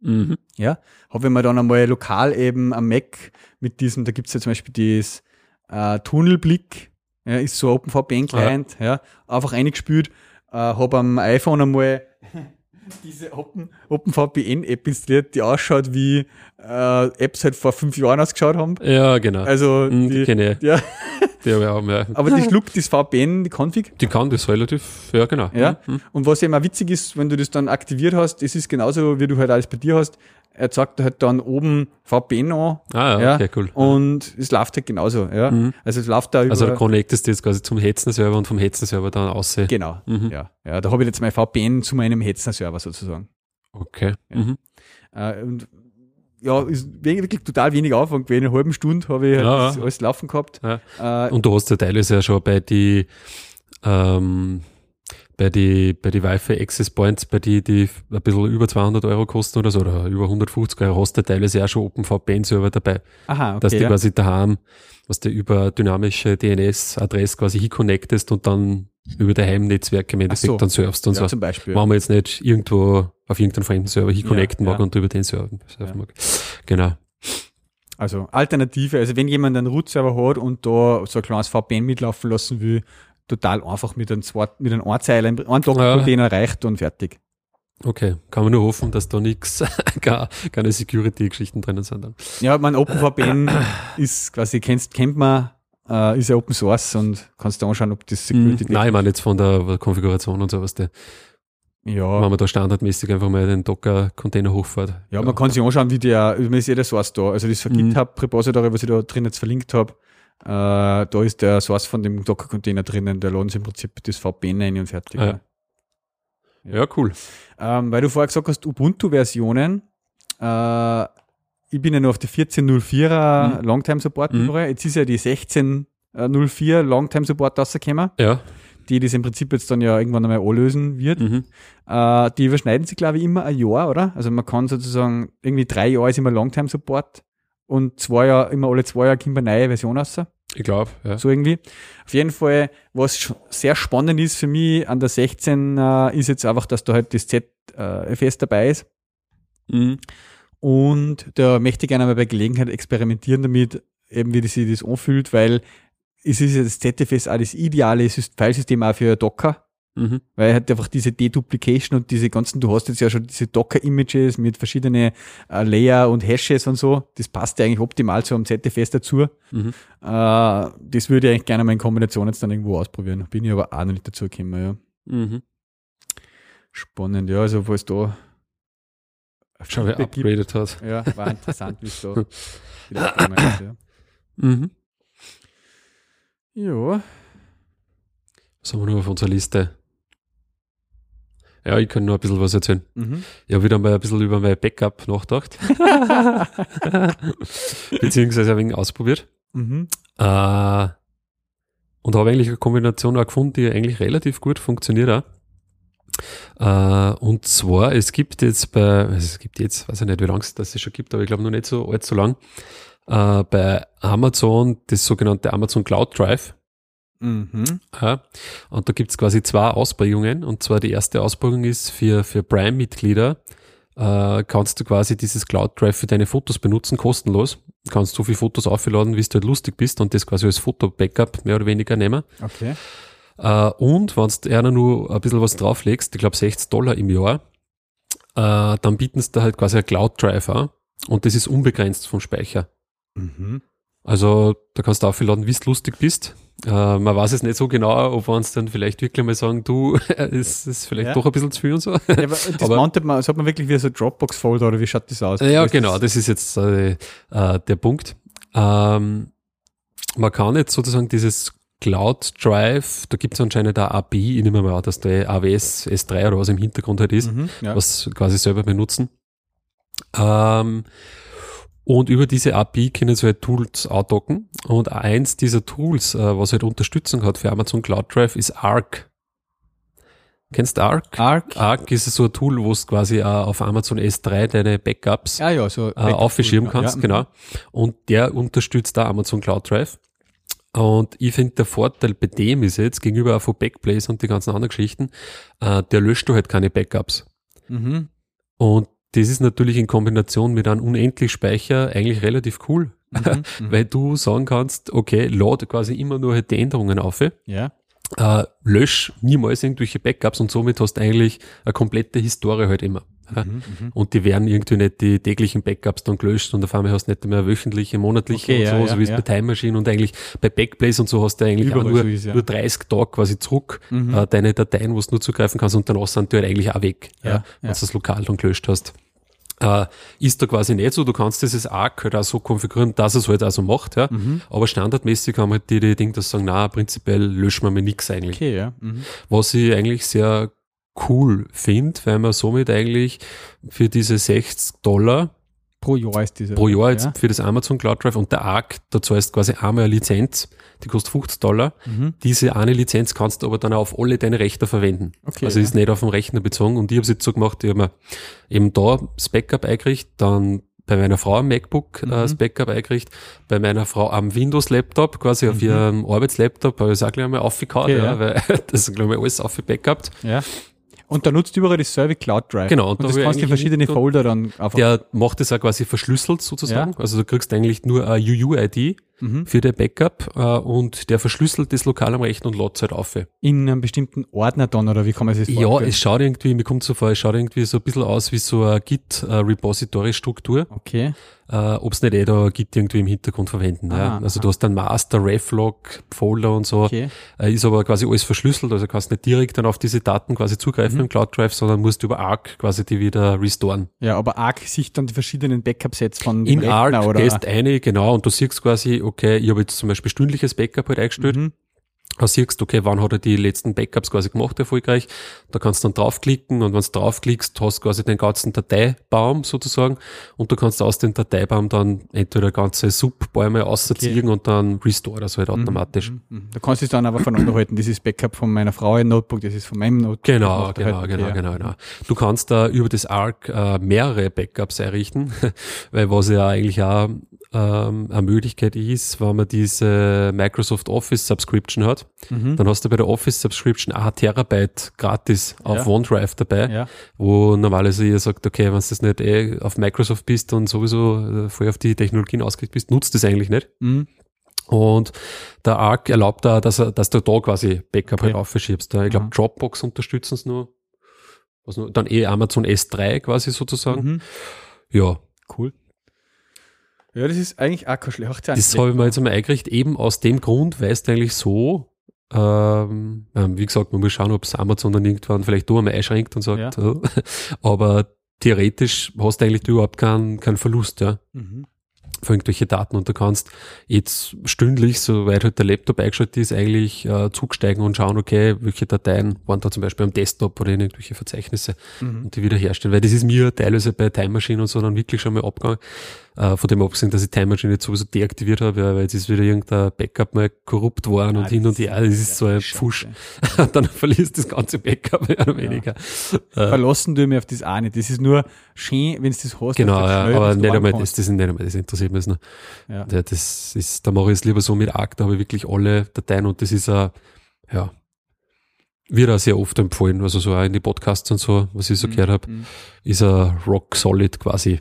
Speaker 2: Mhm.
Speaker 1: Ja, habe ich mir dann einmal lokal eben am Mac mit diesem, da gibt's ja zum Beispiel das äh, Tunnelblick, ja, ist so ein OpenVPN-Client, ja. einfach eingespült, äh, habe am iPhone einmal diese Open, OpenVPN-App installiert, die ausschaut wie äh, Apps halt vor fünf Jahren ausgeschaut haben.
Speaker 2: Ja, genau.
Speaker 1: Also
Speaker 2: Mhm, die
Speaker 1: die,
Speaker 2: kenne ich.
Speaker 1: ja,
Speaker 2: Die habe ich auch mehr.
Speaker 1: aber die schluckt das VPN, die Config.
Speaker 2: Die kann das relativ, ja, genau.
Speaker 1: Ja.
Speaker 2: Mhm.
Speaker 1: Und was eben auch witzig ist, wenn du das dann aktiviert hast, das ist genauso, wie du halt alles bei dir hast. Er zeigt halt dann oben VPN an
Speaker 2: Ah, ja,
Speaker 1: Ja.
Speaker 2: okay, cool.
Speaker 1: und es läuft halt genauso. Ja.
Speaker 2: Mhm.
Speaker 1: Also es läuft da über.
Speaker 2: Also da connectest du jetzt quasi zum Hetzner-Server und vom Hetzner-Server dann aussehen.
Speaker 1: genau.
Speaker 2: Mhm.
Speaker 1: Ja. ja, da habe ich jetzt mein VPN zu meinem Hetzner-Server sozusagen.
Speaker 2: Okay.
Speaker 1: Ja.
Speaker 2: Mhm.
Speaker 1: Äh, und ja, ist wirklich total wenig Aufwand gewesen. In einer halben Stunde habe ich halt
Speaker 2: Ja,
Speaker 1: das alles laufen gehabt.
Speaker 2: Ja.
Speaker 1: Äh,
Speaker 2: Und du hast ja teilweise ja schon bei die, ähm, bei die, bei die Wi-Fi Access Points, bei die, die ein bisschen über 200 Euro kosten oder so, oder über 150 Euro, hast du teilweise ja schon OpenVPN-Server dabei,
Speaker 1: aha,
Speaker 2: dass
Speaker 1: okay.
Speaker 2: du
Speaker 1: Ja.
Speaker 2: quasi daheim, was du über dynamische DNS-Adresse quasi hinconnectest und dann über daheim Netzwerke im Endeffekt
Speaker 1: so.
Speaker 2: dann surfst und
Speaker 1: ja,
Speaker 2: so.
Speaker 1: zum Beispiel.
Speaker 2: Wenn man jetzt nicht irgendwo auf irgendeinen fremden Server hinconnecten
Speaker 1: Ja,
Speaker 2: mag
Speaker 1: ja.
Speaker 2: und über den surfen, surfen mag. Genau.
Speaker 1: Also Alternative, also wenn jemand einen Root-Server hat und da so ein kleines VPN mitlaufen lassen will, total einfach mit einem, zwei, mit einem Einzeiler, einem Docker-Container reicht und fertig.
Speaker 2: Okay, kann man nur hoffen, dass da nichts, gar keine Security-Geschichten drinnen sind. Dann.
Speaker 1: Ja, mein OpenVPN ist quasi, kennst, kennt man, äh, ist ja Open Source und kannst du anschauen, ob das Security
Speaker 2: Nein, ich meine jetzt von der Konfiguration und sowas, der,
Speaker 1: Ja,
Speaker 2: wenn man da standardmäßig einfach mal den Docker-Container hochfährt.
Speaker 1: ja, man kann sich anschauen, wie der, man ist eh der Source da. Also das
Speaker 2: Mhm.
Speaker 1: GitHub-Repository, was ich da drin jetzt verlinkt habe, äh, da ist der Source von dem Docker-Container drinnen, der laden sie im Prinzip das VPN ein und fertig.
Speaker 2: Ah, ja. Ja, cool.
Speaker 1: Ähm, weil du vorher gesagt hast, Ubuntu-Versionen, äh, ich bin ja nur auf die 14.04er
Speaker 2: Mhm.
Speaker 1: Longtime Support
Speaker 2: Mhm.
Speaker 1: Jetzt ist ja die 16.04 Longtime Support rausgekommen,
Speaker 2: Ja.
Speaker 1: die das im Prinzip jetzt dann ja irgendwann einmal anlösen wird.
Speaker 2: Mhm.
Speaker 1: Äh, die überschneiden sich, glaube ich, immer ein Jahr, oder? Also man kann sozusagen, irgendwie drei Jahre ist immer Longtime Support und zwei Jahre, immer alle zwei Jahre kommt eine neue Version raus.
Speaker 2: Ich glaube, ja.
Speaker 1: So irgendwie. Auf jeden Fall, was sehr spannend ist für mich an der 16 äh, ist jetzt einfach, dass da halt das ZFS dabei ist.
Speaker 2: Mhm.
Speaker 1: Und da möchte ich gerne mal bei Gelegenheit experimentieren damit, eben wie das sich das anfühlt, weil es ist ja das ZFS auch das ideale Sys- Filesystem auch für Docker.
Speaker 2: Mhm.
Speaker 1: Weil halt einfach diese Deduplication und diese ganzen, du hast jetzt ja schon diese Docker-Images mit verschiedenen äh, Layer und Hashes und so, das passt ja eigentlich optimal zu einem ZFS dazu.
Speaker 2: Mhm.
Speaker 1: Äh, das würde ich eigentlich gerne mal in Kombination jetzt dann irgendwo ausprobieren. Bin ich aber auch noch nicht dazu gekommen, ja.
Speaker 2: Mhm.
Speaker 1: Spannend, ja, also es da Feedback gibt.
Speaker 2: upgraded hat.
Speaker 1: Ja, war interessant, wie es da wie das gekommen ist, ja.
Speaker 2: Mhm.
Speaker 1: ja.
Speaker 2: Was haben wir noch auf unserer Liste? Ja, ich kann nur ein bisschen was erzählen.
Speaker 1: Mhm.
Speaker 2: Ich habe wieder mal ein bisschen über mein Backup nachgedacht. Beziehungsweise ein wenig ausprobiert.
Speaker 1: Mhm.
Speaker 2: Äh, und habe eigentlich eine Kombination auch gefunden, die eigentlich relativ gut funktioniert auch. Äh, und zwar, es gibt jetzt bei, also es gibt jetzt, weiß ich nicht, wie lange es das schon gibt, aber ich glaube noch nicht so allzu lang, äh, bei Amazon das sogenannte Amazon Cloud Drive.
Speaker 1: Mhm.
Speaker 2: Und da gibt's quasi zwei Ausprägungen. Und zwar die erste Ausprägung ist für, für Prime-Mitglieder äh, kannst du quasi dieses Cloud Drive für deine Fotos benutzen, kostenlos. Kannst so viele Fotos aufladen, wie du halt lustig bist und das quasi als Foto-Backup mehr oder weniger nehmen.
Speaker 1: Okay.
Speaker 2: Äh, und wenn du einer nur ein bisschen was drauflegst, ich glaube 60 Dollar im Jahr, äh, dann bieten sie da halt quasi ein Cloud Drive an. Und das ist unbegrenzt vom Speicher.
Speaker 1: Mhm.
Speaker 2: Also da kannst du aufladen, wie du lustig bist. Äh, man weiß es nicht so genau, ob wir uns dann vielleicht wirklich mal sagen, du, es ist vielleicht
Speaker 1: Ja.
Speaker 2: doch ein bisschen zu viel und so.
Speaker 1: Ja, aber das
Speaker 2: Aber-
Speaker 1: mountet man, das hat man wirklich wie so Dropbox-Folder oder wie schaut das aus?
Speaker 2: Ja, genau,
Speaker 1: das?
Speaker 2: das ist jetzt äh, äh, der Punkt. Ähm, man kann jetzt sozusagen dieses Cloud Drive, da gibt es anscheinend eine API, ich nehme mal an, dass der AWS S3 oder was im Hintergrund halt ist,
Speaker 1: Mhm, ja.
Speaker 2: was quasi selber benutzen. Ähm, und über diese API können sie halt Tools andocken. Und eins dieser Tools, äh, was halt Unterstützung hat für Amazon Cloud Drive, ist Arc. Kennst du Arc?
Speaker 1: Arc?
Speaker 2: Arc ist so ein Tool, wo du quasi auf Amazon S3 deine Backups
Speaker 1: Ja, ja, so.
Speaker 2: äh, aufschirmen kannst,
Speaker 1: ja.
Speaker 2: genau. Und der unterstützt da Amazon Cloud Drive. Und ich finde, der Vorteil bei dem ist jetzt, gegenüber auch von Backblaze und die ganzen anderen Geschichten, äh, der löscht du halt keine Backups.
Speaker 1: Mhm.
Speaker 2: Und das ist natürlich in Kombination mit einem unendlich Speicher eigentlich relativ cool,
Speaker 1: Mhm. Mhm.
Speaker 2: weil du sagen kannst, okay, lade quasi immer nur halt die Änderungen auf,
Speaker 1: ja.
Speaker 2: Äh, lösch niemals irgendwelche Backups und somit hast du eigentlich eine komplette Historie halt immer. Ja.
Speaker 1: Mhm. Mhm.
Speaker 2: Und die werden irgendwie nicht die täglichen Backups dann gelöscht und auf einmal hast du nicht mehr wöchentliche, monatliche
Speaker 1: Okay,
Speaker 2: und so,
Speaker 1: ja,
Speaker 2: so wie es
Speaker 1: ja.
Speaker 2: bei Time Machine und eigentlich bei Backblaze und so hast du eigentlich auch nur,
Speaker 1: so ist,
Speaker 2: nur 30 Tage quasi zurück,
Speaker 1: Mhm.
Speaker 2: äh, deine Dateien, wo du nur zugreifen kannst und danach sind die halt eigentlich auch weg,
Speaker 1: ja.
Speaker 2: wenn du das lokal dann gelöscht hast. Äh, ist da quasi nicht so, du kannst dieses Arc halt auch so konfigurieren, dass es halt auch so macht, ja.
Speaker 1: Mhm.
Speaker 2: Aber standardmäßig haben halt die, die Dinge, das sagen, na, prinzipiell löschen wir mal nix eigentlich.
Speaker 1: Okay, ja. Mhm.
Speaker 2: Was ich eigentlich sehr cool finde, weil man somit eigentlich für diese 60 Dollar
Speaker 1: Pro Jahr ist diese.
Speaker 2: pro Jahr jetzt
Speaker 1: Ja.
Speaker 2: für das Amazon Cloud Drive und der Arc, da zahlst quasi einmal eine Lizenz, die kostet 50 Dollar.
Speaker 1: Mhm.
Speaker 2: Diese eine Lizenz kannst du aber dann auch auf alle deine Rechner verwenden.
Speaker 1: Okay.
Speaker 2: also
Speaker 1: ja.
Speaker 2: ist nicht auf den Rechner bezogen und ich habe es jetzt so gemacht, ich habe mir eben da das Backup eingerichtet, dann bei meiner Frau am MacBook
Speaker 1: Mhm.
Speaker 2: äh, das Backup eingerichtet, bei meiner Frau am Windows-Laptop, quasi auf
Speaker 1: Mhm.
Speaker 2: ihrem Arbeitslaptop, habe ich es auch gleich einmal aufgehauen,
Speaker 1: Okay,
Speaker 2: ja,
Speaker 1: ja.
Speaker 2: weil das ist, glaube ich, alles aufgebackupt.
Speaker 1: ja. Und da nutzt überall dasselbe Cloud Drive.
Speaker 2: Genau, und
Speaker 1: Und,
Speaker 2: da
Speaker 1: das kannst du verschiedene Folder dann einfach.
Speaker 2: Der macht es auch quasi verschlüsselt sozusagen.
Speaker 1: Ja.
Speaker 2: Also du kriegst eigentlich nur eine UU-ID
Speaker 1: Mhm.
Speaker 2: für dein Backup äh, und der verschlüsselt das lokal am Rechner und lädt es halt auf.
Speaker 1: In einem bestimmten Ordner dann, oder wie kann man sich das
Speaker 2: Ja,
Speaker 1: vorstellen?
Speaker 2: es schaut irgendwie, mir kommt so vor, es schaut irgendwie so ein bisschen aus wie so eine Git-Repository-Struktur.
Speaker 1: Okay.
Speaker 2: Äh, Ob es nicht eh da Git irgendwie im Hintergrund verwenden. ja.
Speaker 1: Ah,
Speaker 2: Also
Speaker 1: aha.
Speaker 2: du hast dann Master, Reflog, Folder und so.
Speaker 1: Okay.
Speaker 2: Äh, ist aber quasi alles verschlüsselt, also kannst nicht direkt dann auf diese Daten quasi zugreifen
Speaker 1: Mhm.
Speaker 2: im Cloud Drive, sondern musst über Arc quasi die wieder restoren.
Speaker 1: Ja, aber Arc sich dann die verschiedenen Backup-Sets von
Speaker 2: In
Speaker 1: Rechner
Speaker 2: Arc
Speaker 1: oder
Speaker 2: gehst eine, genau, und du siehst quasi, okay, ich habe jetzt zum Beispiel stündliches Backup halt eingestellt.
Speaker 1: Mhm.
Speaker 2: Da siehst du, okay, wann hat er die letzten Backups quasi gemacht, erfolgreich. Da kannst du dann draufklicken und wenn du draufklickst, hast du quasi den ganzen Dateibaum sozusagen und du kannst aus dem Dateibaum dann entweder ganze Subbäume ausziehen und dann restore das halt automatisch.
Speaker 1: Mhm. Mhm. Du kannst es dann aber voneinander halten. Das ist Backup von meiner Frau im Notebook, das ist von meinem Notebook.
Speaker 2: Genau, genau,
Speaker 1: halt,
Speaker 2: genau,
Speaker 1: okay,
Speaker 2: genau, genau. Du kannst da über das Arc äh, mehrere Backups einrichten, weil was ja eigentlich auch ähm, eine Möglichkeit ist, wenn man diese Microsoft Office Subscription hat,
Speaker 1: Mhm.
Speaker 2: dann hast du bei der Office Subscription ein Terabyte gratis auf
Speaker 1: Ja.
Speaker 2: OneDrive dabei,
Speaker 1: Ja. wo
Speaker 2: normalerweise ihr sagt, okay, wenn du das nicht eh auf Microsoft bist und sowieso äh, voll auf die Technologien ausgelegt bist, nutzt das eigentlich nicht.
Speaker 1: Mhm.
Speaker 2: Und der Arc erlaubt da, dass, dass du da quasi Backup
Speaker 1: Okay.
Speaker 2: halt aufverschiebst. Ich glaube,
Speaker 1: Mhm.
Speaker 2: Dropbox unterstützen es nur. Was nur. Dann eh Amazon S3 quasi sozusagen.
Speaker 1: Mhm.
Speaker 2: Ja,
Speaker 1: Cool. Ja, das ist eigentlich auch kein schlechter
Speaker 2: das habe ich mir jetzt einmal eingerichtet, eben aus dem Grund, weil es eigentlich so, ähm, ähm, wie gesagt, man muss schauen, ob es Amazon dann irgendwann vielleicht da einmal einschränkt und sagt, äh, aber theoretisch hast du eigentlich überhaupt keinen, keinen Verlust, ja.
Speaker 1: Mhm.
Speaker 2: für irgendwelche Daten und du kannst jetzt stündlich, soweit halt der Laptop eingeschaltet ist, eigentlich äh, zugsteigen und schauen, okay, welche Dateien waren da zum Beispiel am Desktop oder in irgendwelche Verzeichnisse
Speaker 1: Mhm.
Speaker 2: und die wiederherstellen. Weil das ist mir teilweise bei Time Machine und so dann wirklich schon mal abgegangen. Äh, von dem abgesehen, dass ich Time Machine jetzt sowieso deaktiviert habe, ja, weil jetzt ist wieder irgendein Backup mal korrupt worden und
Speaker 1: Ah,
Speaker 2: hin und her. Das ist so ein. Fusch. dann verlierst du das ganze Backup mehr oder weniger. Äh,
Speaker 1: Verlassen du mich auf das auch nicht. Das ist nur schön, wenn du das hast.
Speaker 2: Genau, ja,
Speaker 1: schnell
Speaker 2: aber nicht einmal das, das, ist nicht einmal, das interessiert mich noch.
Speaker 1: Ja.
Speaker 2: Ja, das ist, da mache ich es lieber so mit Arc, da habe ich wirklich alle Dateien und das ist ein, ja, wird auch sehr oft empfohlen, also so auch in die Podcasts und so, was ich so gehört habe,
Speaker 1: Mhm.
Speaker 2: ist ein Rock Solid quasi.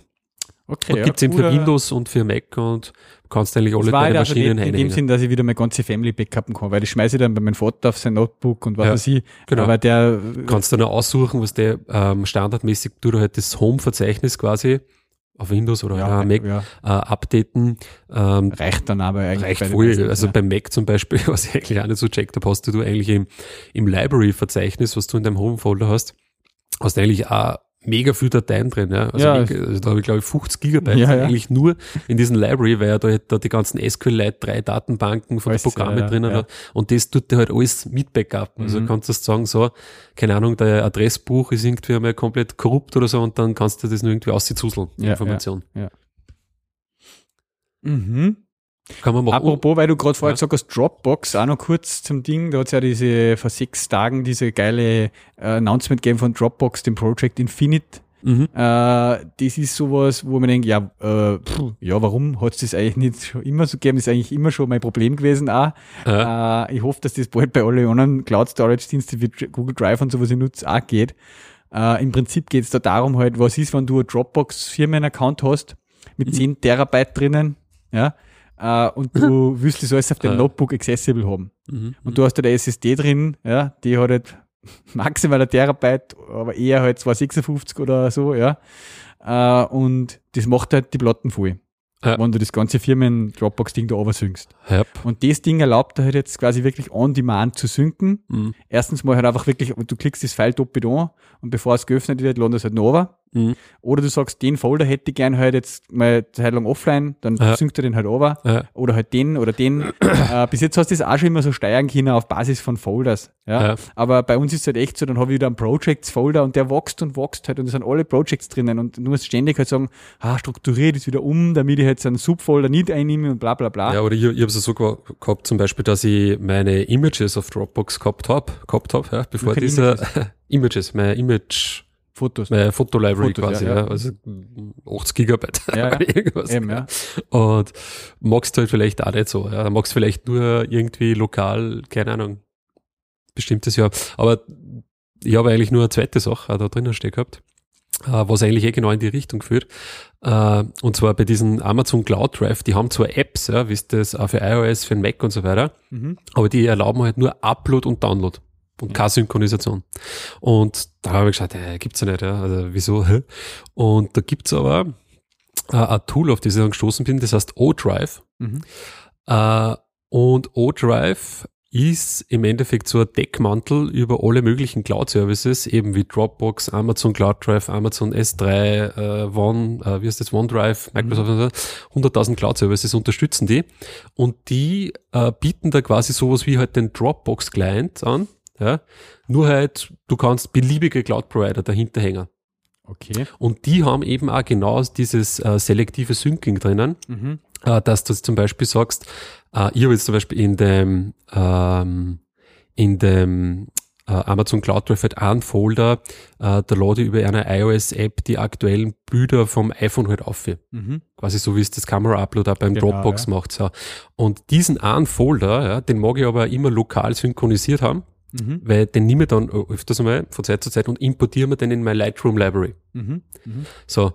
Speaker 1: Okay,
Speaker 2: Und
Speaker 1: ja,
Speaker 2: gibt's eben für Windows und für Mac und du kannst eigentlich alle deine
Speaker 1: also
Speaker 2: Maschinen
Speaker 1: nicht in dem. Sinn, dass ich wieder meine ganze Family backuppen kann, weil das schmeiße ich dann bei meinem Vater auf sein Notebook und was
Speaker 2: Ja,
Speaker 1: weiß ich.
Speaker 2: genau.
Speaker 1: Aber der,
Speaker 2: Du kannst dann auch aussuchen, was der ähm, standardmäßig, du da halt das Home-Verzeichnis quasi auf Windows oder
Speaker 1: ja,
Speaker 2: Mac
Speaker 1: ja,
Speaker 2: äh, updaten. Ähm,
Speaker 1: reicht dann aber eigentlich.
Speaker 2: Reicht
Speaker 1: bei
Speaker 2: voll.
Speaker 1: meisten,
Speaker 2: Also
Speaker 1: ja.
Speaker 2: beim Mac zum Beispiel, was ich eigentlich auch nicht so checkt habe, hast du, du eigentlich im, im Library-Verzeichnis, was du in deinem Home-Folder hast, hast du eigentlich auch mega viel Dateien drin. Ja? Also,
Speaker 1: Ja.
Speaker 2: mega, also da habe ich glaube ich 50 Gigabyte
Speaker 1: Ja, ja.
Speaker 2: eigentlich nur in diesem Library, weil er da, halt da die ganzen SQLite 3 Datenbanken von den Programmen
Speaker 1: ja, ja,
Speaker 2: drinnen
Speaker 1: ja.
Speaker 2: hat. Und das tut der halt alles mit Backup. Also
Speaker 1: Mhm.
Speaker 2: kannst du sagen, so, keine Ahnung, der Adressbuch ist irgendwie einmal komplett korrupt oder so und dann kannst du das nur irgendwie auszuzeln, die
Speaker 1: Ja,
Speaker 2: Information.
Speaker 1: Mhm.
Speaker 2: Kann man machen.
Speaker 1: Apropos, weil du gerade vorher
Speaker 2: Ja.
Speaker 1: gesagt hast, Dropbox, auch noch kurz zum Ding, da hat es ja diese, vor sechs Tagen diese geile äh, Announcement gegeben von Dropbox, dem Project Infinite.
Speaker 2: mhm.
Speaker 1: Äh, das ist sowas, wo man denkt, ja, äh, pff, ja, warum hat es das eigentlich nicht schon immer so gegeben? Das ist eigentlich immer schon mein Problem gewesen auch.
Speaker 2: Ja.
Speaker 1: Äh, ich hoffe, dass das bald bei allen anderen Cloud-Storage-Diensten wie Google Drive und so, was ich nutze, auch geht. Äh, Im Prinzip geht es da darum halt, was ist, wenn du einen Dropbox-Firmen-Account hast mit
Speaker 2: Mhm.
Speaker 1: 10 Terabyte drinnen, ja, äh, und du willst das alles auf dem
Speaker 2: Ja.
Speaker 1: Notebook accessible haben.
Speaker 2: Mhm.
Speaker 1: Und du hast da eine SSD drin, ja, die hat halt maximal ein Terabyte, aber eher halt 256 oder so, ja. Äh, und das macht halt die Platten voll.
Speaker 2: Ja.
Speaker 1: Wenn du das ganze Firmen-Dropbox-Ding da oversynkst.
Speaker 2: Yep.
Speaker 1: Und das Ding erlaubt dir halt jetzt quasi wirklich on demand zu synken.
Speaker 2: Mhm.
Speaker 1: Erstens mal halt einfach wirklich, du klickst das File doppelt an und bevor es geöffnet wird, landet es halt noch over.
Speaker 2: Mhm.
Speaker 1: Oder du sagst, den Folder hätte ich gern halt jetzt mal eine Zeit lang offline, dann
Speaker 2: Ja.
Speaker 1: synkt er den halt over.
Speaker 2: Ja.
Speaker 1: Oder halt den oder den. äh, bis jetzt hast du das auch schon immer so steuern können auf Basis von Folders. Ja?
Speaker 2: Ja.
Speaker 1: Aber bei uns ist es halt echt so, dann habe ich wieder einen Projects-Folder und der wächst und wächst halt und da sind alle Projects drinnen und du musst ständig halt sagen, ah, strukturiere das wieder um, damit ich jetzt einen Subfolder nicht einnehme und bla bla bla.
Speaker 2: Ja, oder ich, ich habe es so ge- gehabt, zum Beispiel, dass ich meine Images auf Dropbox gehabt habe, gehabt hab, ja, bevor dieser Images, meine Image,
Speaker 1: Fotos.
Speaker 2: meine Fotolibrary
Speaker 1: Fotos,
Speaker 2: quasi,
Speaker 1: ja,
Speaker 2: ja, also 80 Gigabyte
Speaker 1: Ja,
Speaker 2: irgendwas.
Speaker 1: Eben, ja.
Speaker 2: Und magst du halt vielleicht auch nicht so, ja, magst vielleicht nur irgendwie lokal, keine Ahnung, bestimmtes Jahr. Aber ich habe eigentlich nur eine zweite Sache da drinnen stehen gehabt, äh, was eigentlich eh genau in die Richtung führt. Äh, Und zwar bei diesen Amazon Cloud Drive, die haben zwar Apps, ja, wie es das auch für iOS, für Mac und so weiter,
Speaker 1: Mhm.
Speaker 2: aber die erlauben halt nur Upload und Download und keine Synchronisation. Und da habe ich geschaut, äh, gibt's ja nicht, ja, also wieso? Und da gibt's aber äh, ein Tool, auf das ich dann gestoßen bin, das heißt O-Drive.
Speaker 1: Mhm.
Speaker 2: Äh, und O-Drive ist im Endeffekt so ein Deckmantel über alle möglichen Cloud-Services, eben wie Dropbox, Amazon Cloud Drive, Amazon S3, äh, One, äh, wie heißt das, OneDrive, Microsoft, und so. 100.000 Cloud-Services unterstützen die und die äh, bieten da quasi sowas wie halt den Dropbox-Client an, ja, nur halt, du kannst beliebige Cloud-Provider dahinter hängen.
Speaker 1: Okay.
Speaker 2: Und die haben eben auch genau dieses äh, selektive Syncing drinnen,
Speaker 1: Mhm.
Speaker 2: äh, dass du zum Beispiel sagst, äh, ich habe jetzt zum Beispiel in dem, ähm, in dem äh, Amazon Cloud Drive halt einen Folder, äh, da lade ich über eine iOS-App die aktuellen Bilder vom iPhone halt auf.
Speaker 1: Mhm.
Speaker 2: Quasi so wie es das Kamera-Upload auch beim
Speaker 1: Genau,
Speaker 2: Dropbox
Speaker 1: ja.
Speaker 2: macht. So. Und diesen einen Folder, ja, den mag ich aber immer lokal synchronisiert haben,
Speaker 1: Mhm.
Speaker 2: weil den nehme ich dann öfters einmal von Zeit zu Zeit und importiere mir den in meine Lightroom Library.
Speaker 1: Mhm. Mhm.
Speaker 2: So.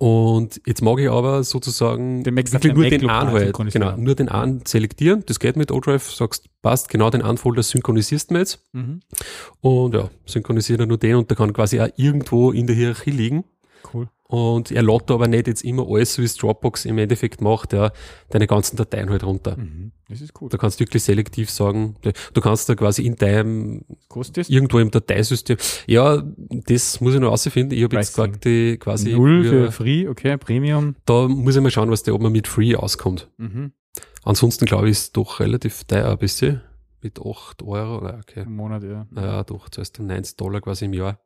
Speaker 2: Und jetzt mag ich aber sozusagen
Speaker 1: Den Mac-
Speaker 2: wirklich nur
Speaker 1: Mac
Speaker 2: den einen halt, genau, nur den einen selektieren. Das geht mit ODrive, sagst, passt, genau den einen Folder synchronisierst du mir jetzt.
Speaker 1: Mhm.
Speaker 2: Und ja, synchronisiert er nur den und der kann quasi auch irgendwo in der Hierarchie liegen.
Speaker 1: Cool.
Speaker 2: Und er lädt aber nicht jetzt immer alles, so wie es Dropbox im Endeffekt macht, ja, deine ganzen Dateien halt runter.
Speaker 1: Mhm. Das ist cool.
Speaker 2: Da kannst du wirklich selektiv sagen, du kannst da quasi in deinem,
Speaker 1: kostet das?
Speaker 2: irgendwo im Dateisystem, ja, das muss ich noch rausfinden. Ich habe jetzt gesagt, die quasi,
Speaker 1: Null für
Speaker 2: für,
Speaker 1: Free, okay, Premium.
Speaker 2: da muss ich mal schauen, was der, ob man mit Free auskommt.
Speaker 1: Mhm.
Speaker 2: Ansonsten glaube ich, ist doch relativ teuer ein bisschen. Mit 8 Euro, okay.
Speaker 1: Im Monat, ja.
Speaker 2: Naja, doch, zahlst du 90 Dollar quasi im Jahr.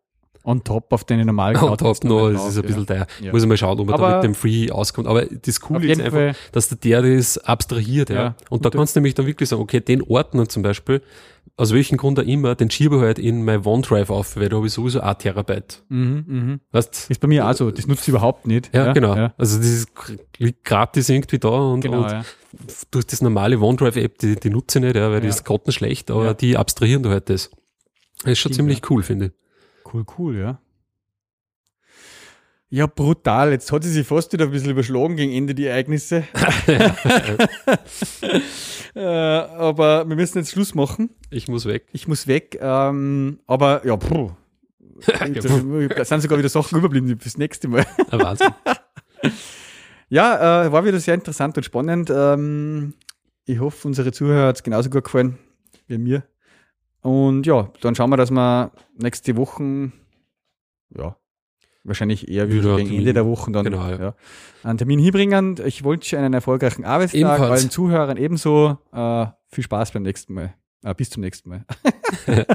Speaker 1: On top auf deine normalen Cloud-
Speaker 2: top noch, es ist ein bisschen teuer.
Speaker 1: Ja.
Speaker 2: Muss ich mal schauen, ob man da
Speaker 1: Aber-
Speaker 2: mit dem Free auskommt. Aber das Coole ist einfach,
Speaker 1: Fall.
Speaker 2: dass der, der das abstrahiert, ja.
Speaker 1: Ja,
Speaker 2: Und da kannst du nämlich dann wirklich sagen, okay, den Ordner zum Beispiel, aus welchem Grund auch immer, den schiebe ich halt in mein OneDrive auf, weil da habe ich sowieso ein Terabyte.
Speaker 1: Mhm, mhm.
Speaker 2: Weißt
Speaker 1: Ist bei mir auch so. Das nutze ich überhaupt nicht.
Speaker 2: ja, genau.
Speaker 1: Ja.
Speaker 2: Also das ist gratis irgendwie da und,
Speaker 1: Genau,
Speaker 2: und
Speaker 1: ja.
Speaker 2: durch das normale OneDrive-App, die, die nutze ich nicht, ja, weil die
Speaker 1: Ja.
Speaker 2: ist grottenschlecht, aber
Speaker 1: Ja.
Speaker 2: die abstrahieren da halt das. Das ist schon
Speaker 1: Stimmt,
Speaker 2: ziemlich cool, finde ich.
Speaker 1: Cool, cool, ja. Ja, brutal. Jetzt hat sie sich fast wieder ein bisschen überschlagen gegen Ende die Ereignisse. äh, aber wir müssen jetzt Schluss machen.
Speaker 2: Ich muss weg.
Speaker 1: Ich muss weg. Ähm, aber ja, puh. Da sind sogar wieder Sachen überblieben fürs nächste Mal.
Speaker 2: Ein Wahnsinn.
Speaker 1: Ja, äh, war wieder sehr interessant und spannend. Ähm, ich hoffe, unsere Zuhörer hat es genauso gut gefallen wie mir. Und ja, dann schauen wir, dass wir nächste Woche, ja, wahrscheinlich eher wieder
Speaker 2: Wieder
Speaker 1: gegen. Ende der Woche dann
Speaker 2: Genau, ja.
Speaker 1: ja, einen Termin hinbringen. Ich wünsche einen erfolgreichen Arbeitstag,
Speaker 2: Ebenfalls.
Speaker 1: allen Zuhörern ebenso. Äh, viel Spaß beim nächsten Mal. Äh, bis zum nächsten Mal.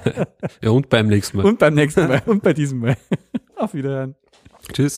Speaker 2: Ja, und beim nächsten Mal.
Speaker 1: Und beim nächsten Mal. und bei diesem Mal. Auf Wiederhören.
Speaker 2: Tschüss.